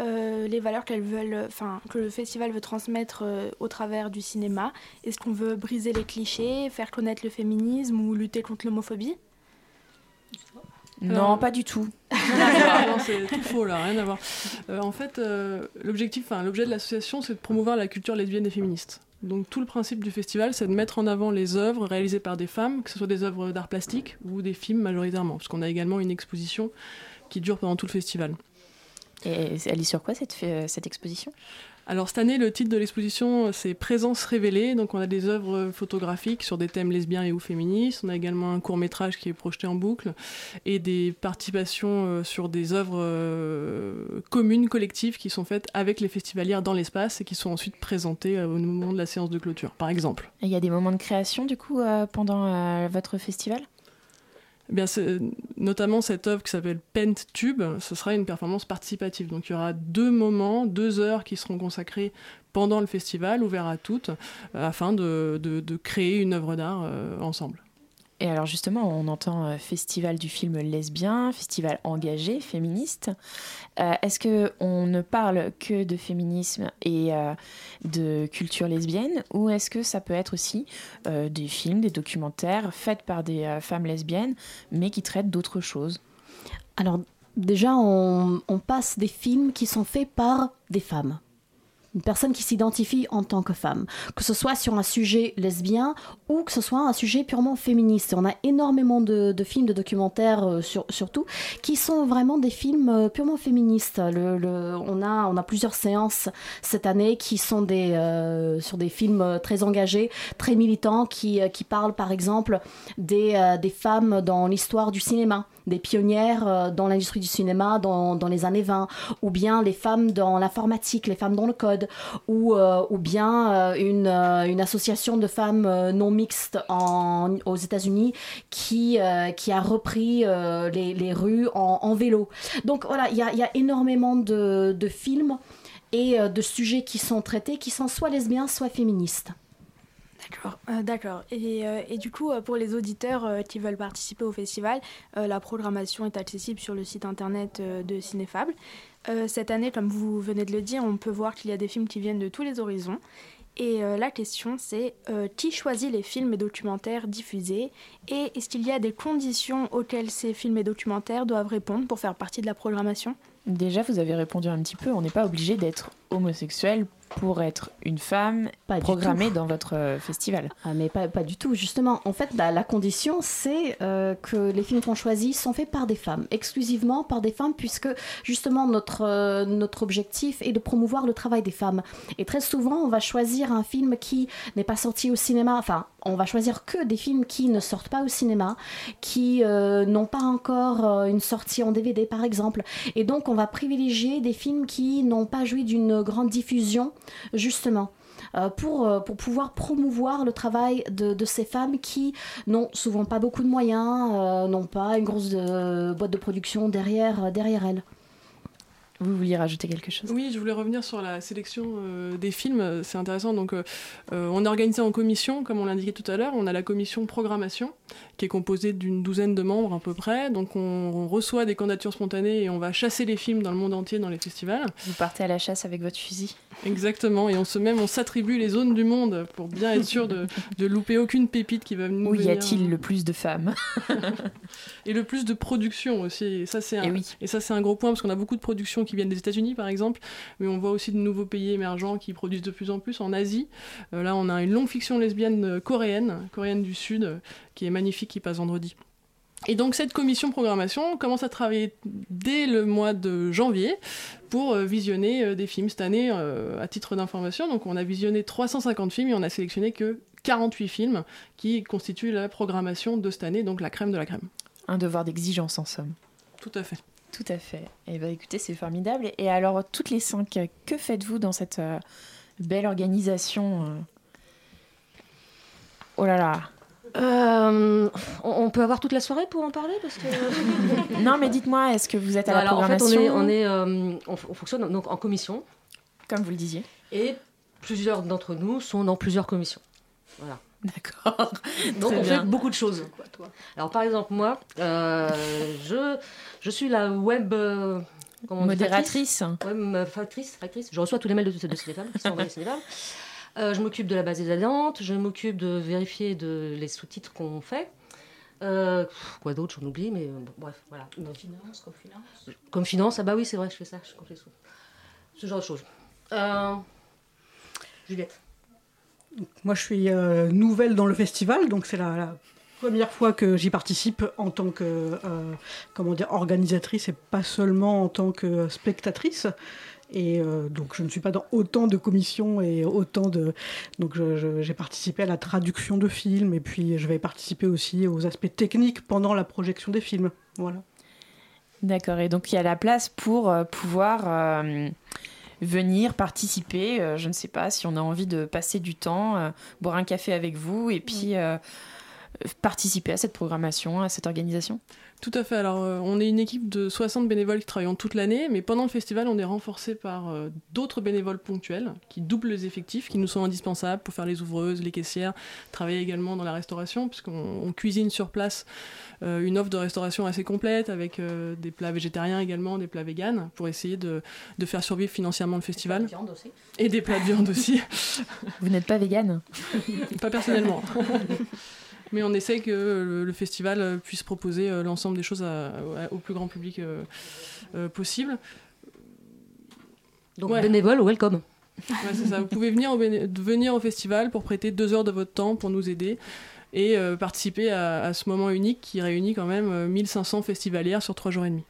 Speaker 13: euh, les valeurs qu'elles veulent, enfin que le festival veut transmettre euh, au travers du cinéma. Est-ce qu'on veut briser les clichés, faire connaître le féminisme ou lutter contre l'homophobie?
Speaker 2: Non, pas du tout.
Speaker 15: non, c'est tout faux là, rien à voir. Euh, en fait, euh, l'objectif, enfin, l'objet de l'association, c'est de promouvoir la culture lesbienne et féministe. Donc tout le principe du festival, c'est de mettre en avant les œuvres réalisées par des femmes, que ce soit des œuvres d'art plastique ou des films majoritairement, parce qu'on a également une exposition qui dure pendant tout le festival.
Speaker 2: Et elle est sur quoi cette, fait- cette exposition?
Speaker 15: Alors cette année, le titre de l'exposition, c'est Présence révélée. Donc on a des œuvres photographiques sur des thèmes lesbiens et ou féministes. On a également un court métrage qui est projeté en boucle et des participations euh, sur des œuvres euh, communes, collectives, qui sont faites avec les festivalières dans l'espace et qui sont ensuite présentées euh, au moment de la séance de clôture, par exemple.
Speaker 2: Et Il y a des moments de création du coup euh, pendant euh, votre festival?
Speaker 15: Eh bien, notamment cette œuvre qui s'appelle Pent Tube, ce sera une performance participative. Donc il y aura deux moments, deux heures qui seront consacrées pendant le festival, ouverts à toutes, afin de créer une œuvre d'art euh, ensemble.
Speaker 2: Et alors justement, on entend euh, festival du film lesbien, festival engagé, féministe. Euh, Est-ce que on ne parle que de féminisme et euh, de culture lesbienne, ou est-ce que ça peut être aussi des films, des documentaires faits par des femmes lesbiennes, mais qui traitent d'autres choses?
Speaker 12: Alors, déjà, on passe des films qui sont faits par des femmes. Une personne qui s'identifie en tant que femme. Que ce soit sur un sujet lesbien ou que ce soit un sujet purement féministe. On a énormément de, films, de documentaires euh, sur, surtout, qui sont vraiment des films euh, purement féministes. On, a, plusieurs séances cette année qui sont des, euh, sur des films très engagés, très militants, qui, parlent par exemple des femmes dans l'histoire du cinéma des pionnières euh, dans l'industrie du cinéma dans, dans les années 20, ou bien les femmes dans l'informatique, les femmes dans le code, ou, euh, ou bien euh, une, une association de femmes non mixtes en, aux États-Unis qui, qui a repris les, les rues en, en vélo. Donc voilà, il y a, y a énormément de, de films et de sujets qui sont traités qui sont soit lesbiens, soit féministes.
Speaker 13: D'accord, euh, d'accord. Et, euh, et du coup, euh, pour les auditeurs qui veulent participer au festival, la programmation est accessible sur le site internet de Cinéfable. Euh, cette année, comme vous venez de le dire, on peut voir qu'il y a des films qui viennent de tous les horizons. Et la question, c'est qui choisit les films et documentaires diffusés? Et est-ce qu'il y a des conditions auxquelles ces films et documentaires doivent répondre pour faire partie de la programmation?
Speaker 2: Déjà, vous avez répondu un petit peu, on n'est pas obligé d'être homosexuel pour être une femme programmée dans votre euh, festival.
Speaker 12: Ah, mais pas, pas, du tout, justement. En fait, la, la condition, c'est euh, que les films qu'on choisit sont faits par des femmes, exclusivement par des femmes, puisque justement notre, euh, notre objectif est de promouvoir le travail des femmes. Et très souvent, on va choisir un film qui n'est pas sorti au cinéma, enfin, on va choisir que des films qui ne sortent pas au cinéma, qui euh, n'ont pas encore une sortie en DVD par exemple. Et donc on va privilégier des films qui n'ont pas joui d'une grande diffusion, justement. Euh, pour, euh, pour pouvoir promouvoir le travail de, de ces femmes qui n'ont souvent pas beaucoup de moyens, euh, n'ont pas une grosse euh, boîte de production derrière, derrière elles.
Speaker 2: Vous vouliez rajouter quelque chose?
Speaker 15: Oui, je voulais revenir sur la sélection euh, des films. C'est intéressant. Donc, euh, on est organisé en commission, comme on l'indiquait tout à l'heure. On a la commission programmation, qui est composée d'une douzaine de membres à peu près. Donc, on, on, reçoit des candidatures spontanées et on va chasser les films dans le monde entier, dans les festivals.
Speaker 2: Vous partez à la chasse avec votre fusil?
Speaker 15: Exactement. Et on se même, on s'attribue les zones du monde pour bien être sûr de, de louper aucune pépite qui va nous.
Speaker 2: Où y a-t-il le plus de femmes?
Speaker 15: Et le plus de production aussi. Et ça, c'est un,
Speaker 2: et, oui.
Speaker 15: et ça, c'est un gros point parce qu'on a beaucoup de productions qui viennent des États-Unis, par exemple, mais on voit aussi de nouveaux pays émergents qui produisent de plus en plus en Asie. Euh, là, on a une longue fiction lesbienne coréenne, coréenne du Sud, euh, qui est magnifique, qui passe vendredi. Et donc cette commission programmation commence à travailler dès le mois de janvier pour euh, visionner euh, des films cette année euh, à titre d'information. Donc on a visionné 350 films et on a sélectionné que 48 films qui constituent la programmation de cette année, donc la crème de la crème.
Speaker 2: Un devoir d'exigence en somme.
Speaker 15: Tout à fait.
Speaker 2: Tout à fait. Et bah écoutez, c'est formidable. Et alors, toutes les cinq, que faites-vous dans cette euh, belle organisation. Oh là là.
Speaker 14: Euh, on peut avoir toute la soirée pour en parler parce que...
Speaker 2: non, mais dites-moi, est-ce que vous êtes à la
Speaker 14: Alors,
Speaker 2: programmation
Speaker 14: En fait, on, est, on, est, euh, on, on, fonctionne donc en commission.
Speaker 2: Comme vous le disiez.
Speaker 14: Et plusieurs d'entre nous sont dans plusieurs commissions. Voilà.
Speaker 2: D'accord.
Speaker 14: Donc on bien. fait beaucoup de choses. Quoi, toi? Alors par exemple moi, euh, je, je suis la web euh,
Speaker 2: modératrice,
Speaker 14: web factrice, factrice. Je reçois tous les mails de, de Cinéfam qui sont envoyés. Euh, je m'occupe de la base des adhérentes, je m'occupe de vérifier de, les sous-titres qu'on fait. Euh, quoi d'autre, j'en oublie, mais bon, bref, voilà.
Speaker 16: Comme finance, comme finance.
Speaker 14: Comme finance, ah bah oui, c'est vrai, je fais ça, je compte les sous. Ce genre de choses. Euh, Juliette.
Speaker 17: Moi, je suis euh, nouvelle dans le festival, donc c'est la, la, première fois que j'y participe en tant que euh, comment dire organisatrice et pas seulement en tant que spectatrice. Et euh, donc, je ne suis pas dans autant de commissions et autant de. Donc, j'ai participé à la traduction de films et puis je vais participer aussi aux aspects techniques pendant la projection des films. Voilà.
Speaker 2: D'accord. Et donc, il y a la place pour euh, pouvoir. Euh, venir participer. Euh, je ne sais pas si on a envie de passer du temps, boire un café avec vous et puis participer à cette programmation, à cette organisation?
Speaker 15: Tout à fait. Alors, euh, on est une équipe de 60 bénévoles qui travaillent toute l'année, mais pendant le festival, on est renforcé par euh, d'autres bénévoles ponctuels qui doublent les effectifs, qui nous sont indispensables pour faire les ouvreuses, les caissières, travailler également dans la restauration, puisqu'on cuisine sur place euh, une offre de restauration assez complète avec euh, des plats végétariens également, des plats véganes, pour essayer de, de faire survivre financièrement le festival.
Speaker 14: Et des plats de viande aussi.
Speaker 15: Et des plats de viande aussi.
Speaker 2: Vous n'êtes pas végane
Speaker 15: Pas personnellement. mais on essaie que le, le, festival puisse proposer euh, l'ensemble des choses à, à, au plus grand public euh, euh, possible.
Speaker 14: Donc ouais. bénévole, welcome.
Speaker 15: Ouais, c'est ça. Vous pouvez venir au, venir au festival pour prêter deux heures de votre temps pour nous aider et euh, participer à, à, ce moment unique qui réunit quand même 1500 festivalières sur trois jours et demi.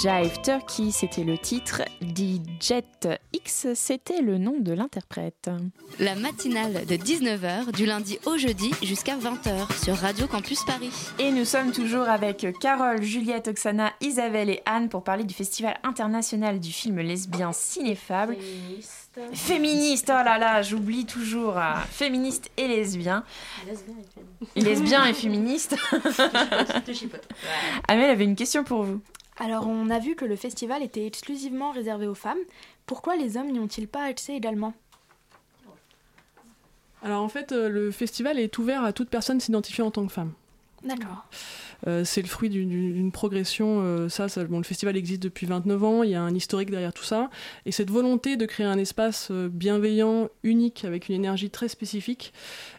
Speaker 2: Jive Turkey, c'était le titre. D-Jet X, c'était le nom de l'interprète.
Speaker 1: La matinale de 19h du lundi au jeudi jusqu'à 20h sur Radio Campus Paris.
Speaker 2: Et nous sommes toujours avec Carole, Juliette, Oksana, Isabelle et Anne pour parler du Festival international du film lesbien Cinéfable.
Speaker 7: Féministe.
Speaker 2: Féministe, oh là là, j'oublie toujours. ah, féministe et lesbien.
Speaker 7: Lesbien et féministe.
Speaker 2: Lesbien et féministe.
Speaker 7: Je chipote.
Speaker 2: Amel avait une question pour vous.
Speaker 13: Alors, on a vu que le festival était exclusivement réservé aux femmes. Pourquoi les hommes n'y ont-ils pas accès également?
Speaker 15: Alors en fait, euh, le festival est ouvert à toute personne s'identifiant en tant que femme.
Speaker 13: D'accord.
Speaker 15: Euh, c'est le fruit d'une- progression. euh, ça, ça- bon, le festival existe depuis 29 ans, il y a un historique derrière tout ça. Et cette volonté de créer un espace euh, bienveillant, unique, avec une énergie très spécifique,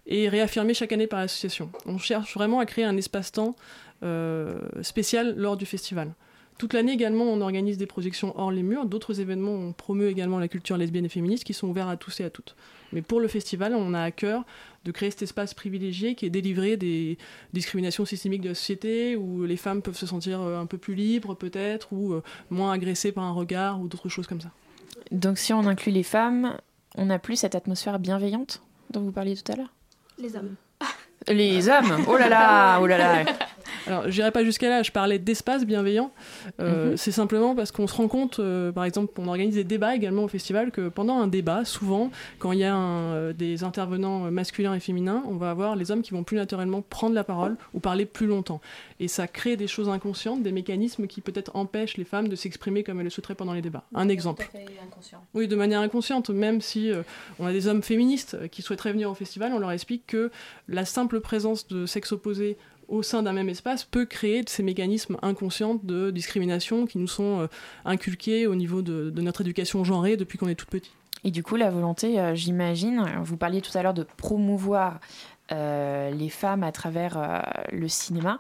Speaker 15: est réaffirmée chaque année par l'association. On cherche vraiment à créer un espace-temps spécial lors du festival. Toute l'année également, on organise des projections hors les murs. D'autres événements, on promeut également la culture lesbienne et féministe qui sont ouverts à tous et à toutes. Mais pour le festival, on a à cœur de créer cet espace privilégié qui est délivré des discriminations systémiques de la société, où les femmes peuvent se sentir euh, un peu plus libres peut-être, ou euh, moins agressées par un regard, ou d'autres choses comme ça.
Speaker 2: Donc si on inclut les femmes, on n'a plus cette atmosphère bienveillante dont vous parliez tout à l'heure?
Speaker 13: Les hommes.
Speaker 2: Les hommes? Oh là là Oh là là
Speaker 15: Alors, j'irai pas jusqu'à là, je parlais d'espace bienveillant. Euh,
Speaker 2: Mhm.
Speaker 15: C'est simplement parce qu'on se rend compte, euh, par exemple, on organise des débats également au festival, que pendant un débat, souvent, quand il y a un, euh, des intervenants masculins et féminins, on va avoir les hommes qui vont plus naturellement prendre la parole ou parler plus longtemps. Et ça crée des choses inconscientes, des mécanismes qui peut-être empêchent les femmes de s'exprimer comme elles le souhaiteraient pendant les débats. Un exemple. Oui, de manière inconsciente, même si euh, on a des hommes féministes qui souhaiteraient venir au festival, on leur explique que la simple présence de sexe opposé au sein d'un même espace peut créer ces mécanismes inconscients de discrimination qui nous sont euh, inculqués au niveau de, notre éducation genrée depuis qu'on est toute petite.
Speaker 2: Et du coup, la volonté, euh, j'imagine, vous parliez tout à l'heure de promouvoir euh, les femmes à travers le cinéma.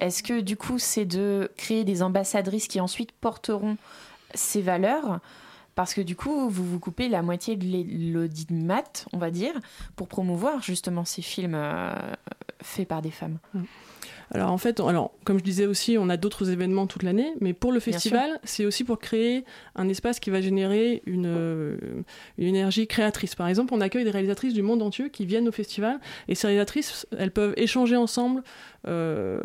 Speaker 2: Est-ce que du coup, c'est de créer des ambassadrices qui ensuite porteront ces valeurs parce que du coup, vous vous coupez la moitié de l'audimat, on va dire, pour promouvoir justement ces films euh, faits par des femmes.
Speaker 15: Alors en fait, alors, comme je disais aussi, on a d'autres événements toute l'année, mais pour le festival, c'est aussi pour créer un espace qui va générer une, euh, une énergie créatrice. Par exemple, on accueille des réalisatrices du monde entier qui viennent au festival, et ces réalisatrices, elles peuvent échanger ensemble, euh,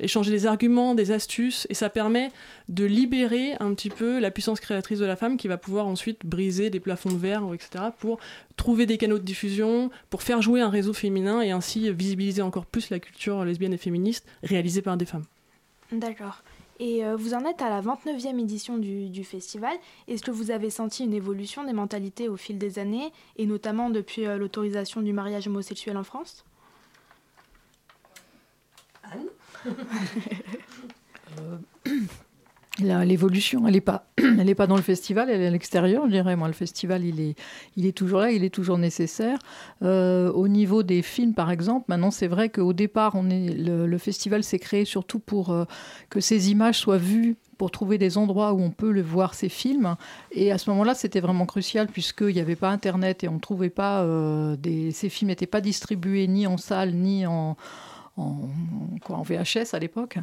Speaker 15: échanger des arguments, des astuces, et ça permet de libérer un petit peu la puissance créatrice de la femme qui va pouvoir ensuite briser des plafonds de verre, etc., pour trouver des canaux de diffusion, pour faire jouer un réseau féminin et ainsi visibiliser encore plus la culture lesbienne et féministe réalisée par des femmes.
Speaker 13: D'accord. Et euh, vous en êtes à la 29e édition du, du festival. Est-ce que vous avez senti une évolution des mentalités au fil des années, et notamment depuis euh, l'autorisation du mariage homosexuel en France?
Speaker 18: La- L'évolution, elle n'est pas, elle est pas dans le festival, elle est à l'extérieur, je dirais. Moi, le festival, il est, il est toujours là, il est toujours nécessaire. Euh, au niveau des films, par exemple, maintenant, c'est vrai qu'au départ, on est, le, festival s'est créé surtout pour euh, que ces images soient vues pour trouver des endroits où on peut le voir ces films. Et à ce moment-là, c'était vraiment crucial puisqu'il n'y avait pas Internet et on trouvait pas euh, ces films n'étaient pas distribués ni en salle ni en en, quoi, en VHS à l'époque.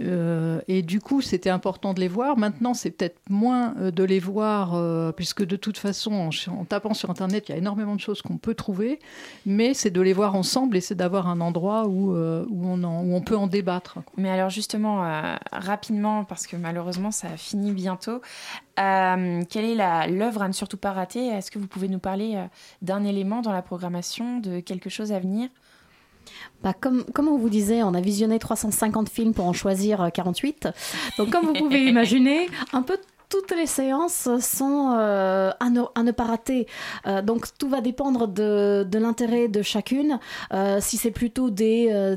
Speaker 18: Euh, et du coup, c'était important de les voir. Maintenant, c'est peut-être moins euh, de les voir, euh, puisque de toute façon, en, tapant sur Internet, il y a énormément de choses qu'on peut trouver, mais c'est de les voir ensemble et c'est d'avoir un endroit où, où, on où on peut en débattre.
Speaker 2: Mais alors justement, rapidement, parce que malheureusement ça a fini bientôt, quelle est l'œuvre à ne surtout pas rater? Est-ce que vous pouvez nous parler d'un élément dans la programmation, de quelque chose à venir?
Speaker 12: Bah, comme, comme on vous disait, on a visionné 350 films pour en choisir euh, 48. Donc, comme vous pouvez imaginer, un peu toutes les séances sont euh, à, ne, pas rater. Euh, donc tout va dépendre de, l'intérêt de chacune. Euh, si c'est plutôt des,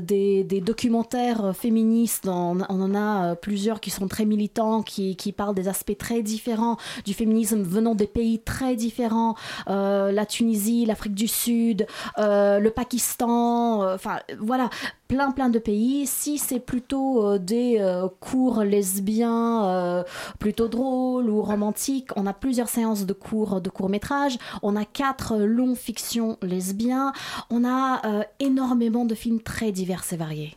Speaker 12: documentaires féministes, on, en a plusieurs qui sont très militants, qui, parlent des aspects très différents du féminisme venant des pays très différents. La Tunisie, l'Afrique du Sud, le Pakistan, enfin voilà, plein plein de pays. Si c'est plutôt euh, des euh, cours lesbiens euh, plutôt drôles ou romantiques, on a plusieurs séances de cours de courts métrages. On a quatre longs fictions lesbiens. On a euh, énormément de films très divers et variés.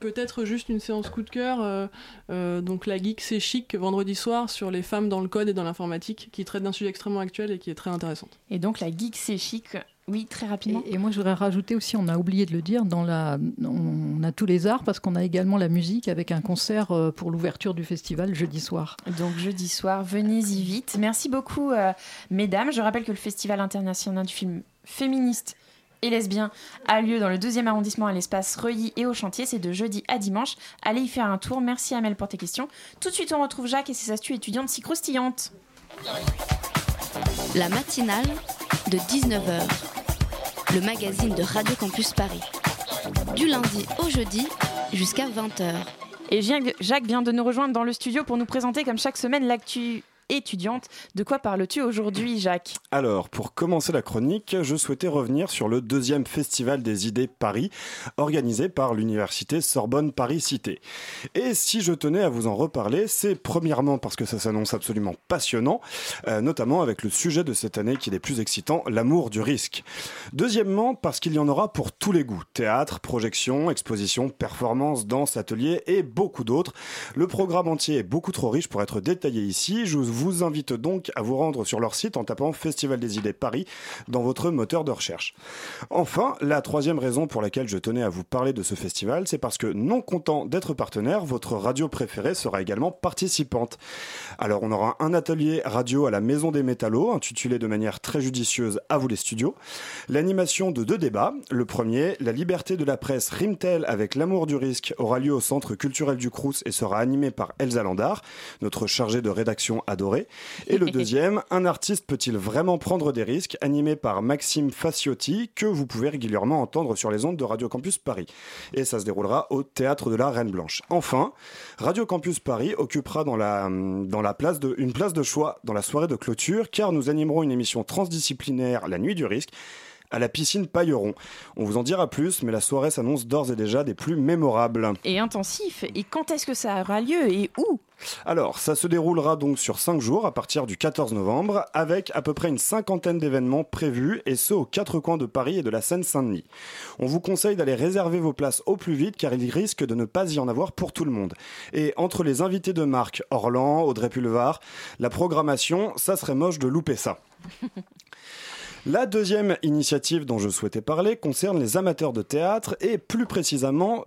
Speaker 15: Peut-être juste une séance coup de cœur, euh, euh, donc la Geek c'est chic vendredi soir sur les femmes dans le code et dans l'informatique, qui traite d'un sujet extrêmement actuel et qui est très intéressante.
Speaker 2: Et donc la Geek c'est chic, oui, très rapidement.
Speaker 18: Et, et moi, je voudrais rajouter aussi, on a oublié de le dire, dans la, on a tous les arts parce qu'on a également la musique avec un concert euh, pour l'ouverture du festival jeudi soir.
Speaker 2: Donc jeudi soir, venez-y vite. Merci beaucoup, euh, mesdames. Je rappelle que le Festival international du film féministe et lesbien a lieu dans le deuxième arrondissement à l'espace Reuilly et au chantier. C'est de jeudi à dimanche. Allez y faire un tour. Merci Amel pour tes questions. Tout de suite, on retrouve Jacques et ses astuces étudiantes si croustillantes.
Speaker 1: La matinale de 19h, le magazine de Radio Campus Paris. Du lundi au jeudi jusqu'à 20h.
Speaker 2: Et Jacques vient de nous rejoindre dans le studio pour nous présenter, comme chaque semaine, l'actu étudiante. De quoi parles-tu aujourd'hui, Jacques?
Speaker 19: Alors, pour commencer la chronique, je souhaitais revenir sur le deuxième Festival des idées Paris, organisé par l'université Sorbonne Paris-Cité. Et si je tenais à vous en reparler, c'est premièrement parce que ça s'annonce absolument passionnant, euh, notamment avec le sujet de cette année qui est plus excitants, l'amour du risque. Deuxièmement, parce qu'il y en aura pour tous les goûts, théâtre, projection, exposition, performance, danse, atelier et beaucoup d'autres. Le programme entier est beaucoup trop riche pour être détaillé ici. Je vous invite donc à vous rendre sur leur site en tapant Festival des idées Paris dans votre moteur de recherche. Enfin, la troisième raison pour laquelle je tenais à vous parler de ce festival, c'est parce que non content d'être partenaire, votre radio préférée sera également participante. Alors on aura un atelier radio à la Maison des Métallos, intitulé de manière très judicieuse À vous les studios, l'animation de deux débats. Le premier, la liberté de la presse Rimtel avec l'amour du risque aura lieu au Centre culturel du Crous et sera animé par Elsa Landard, notre chargée de rédaction adorée. Et le deuxième, un artiste peut-il vraiment prendre des risques, animé par Maxime Faciotti, que vous pouvez régulièrement entendre sur les ondes de Radio Campus Paris. Et ça se déroulera au Théâtre de la Reine Blanche. Enfin, Radio Campus Paris occupera une place de choix dans la soirée de clôture, car nous animerons une émission transdisciplinaire, La Nuit du Risque, à la piscine Pailleron. On vous en dira plus, mais la soirée s'annonce d'ores et déjà des plus mémorables.
Speaker 2: Et intensif. Et quand est-ce que ça aura lieu et où?
Speaker 19: Alors, ça se déroulera donc sur 5 jours à partir du 14 novembre, avec à peu près une cinquantaine d'événements prévus, et ce aux quatre coins de Paris et de la Seine-Saint-Denis. On vous conseille d'aller réserver vos places au plus vite, car il risque de ne pas y en avoir pour tout le monde. Et entre les invités de marque, Orlan, Audrey Pulvar, la programmation, ça serait moche de louper ça. La deuxième initiative dont je souhaitais parler concerne les amateurs de théâtre et plus précisément,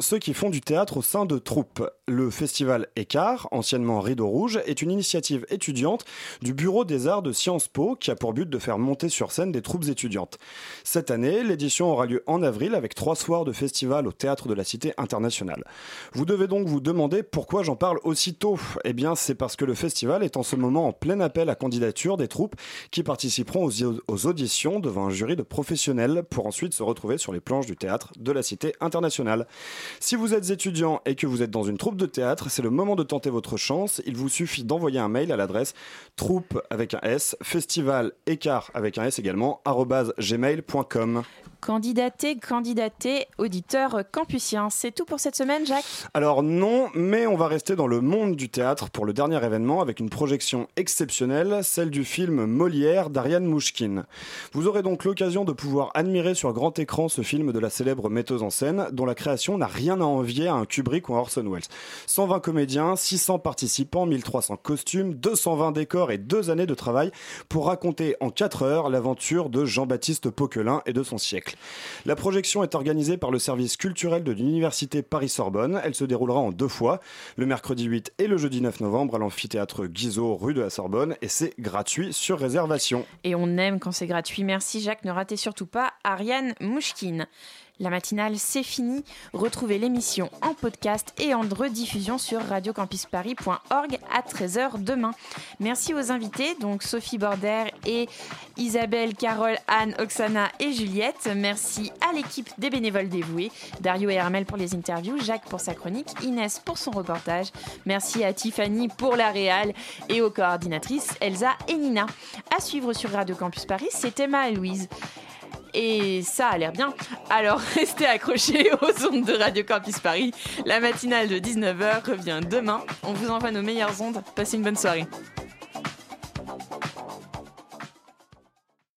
Speaker 19: ceux qui font du théâtre au sein de troupes. Le festival Écart, anciennement Rideau Rouge, est une initiative étudiante du Bureau des Arts de Sciences Po qui a pour but de faire monter sur scène des troupes étudiantes. Cette année, l'édition aura lieu en avril avec trois soirs de festival au théâtre de la Cité internationale. Vous devez donc vous demander pourquoi j'en parle aussitôt. Eh bien, c'est parce que le festival est en ce moment en plein appel à candidature des troupes qui participeront aux aux auditions devant un jury de professionnels pour ensuite se retrouver sur les planches du théâtre de la Cité internationale. Si vous êtes étudiant et que vous êtes dans une troupe de théâtre, c'est le moment de tenter votre chance. Il vous suffit d'envoyer un mail à l'adresse troupe avec un S, festival écart avec un S également, gmail.com.
Speaker 2: Candidaté, candidaté, auditeur campusien. C'est tout pour cette semaine, Jacques?
Speaker 19: Alors non, mais on va rester dans le monde du théâtre pour le dernier événement avec une projection exceptionnelle, celle du film Molière d'Ariane Vous aurez donc l'occasion de pouvoir admirer sur grand écran ce film de la célèbre metteuse en scène dont la création n'a rien à envier à un Kubrick ou à Orson Welles. 120 comédiens, 600 participants, 1300 costumes, 220 décors et deux années de travail pour raconter en 4 heures l'aventure de Jean-Baptiste Poquelin et de son siècle. La projection est organisée par le service culturel de l'Université Paris-Sorbonne. Elle se déroulera en deux fois, le mercredi 8 et le jeudi 9 novembre à l'amphithéâtre Guizot, rue de la Sorbonne, et c'est gratuit sur réservation.
Speaker 2: Aime quand c'est gratuit. Merci Jacques, ne ratez surtout pas Ariane Mouchkine. La matinale, c'est fini. Retrouvez l'émission en podcast et en rediffusion sur radiocampusparis.org à 13h demain. Merci aux invités, donc Sophie Border et Isabelle, Carole, Anne, Oksana et Juliette. Merci à l'équipe des bénévoles dévoués, Dario et Hermel pour les interviews, Jacques pour sa chronique, Inès pour son reportage. Merci à Tiffany pour la réal et aux coordinatrices Elsa et Nina. À suivre sur Radio Campus Paris, c'est Emma et Louise et ça a l'air bien. Alors restez accrochés aux ondes de Radio Campus Paris. La matinale de 19h revient demain. On vous envoie nos meilleures ondes. Passez une bonne soirée.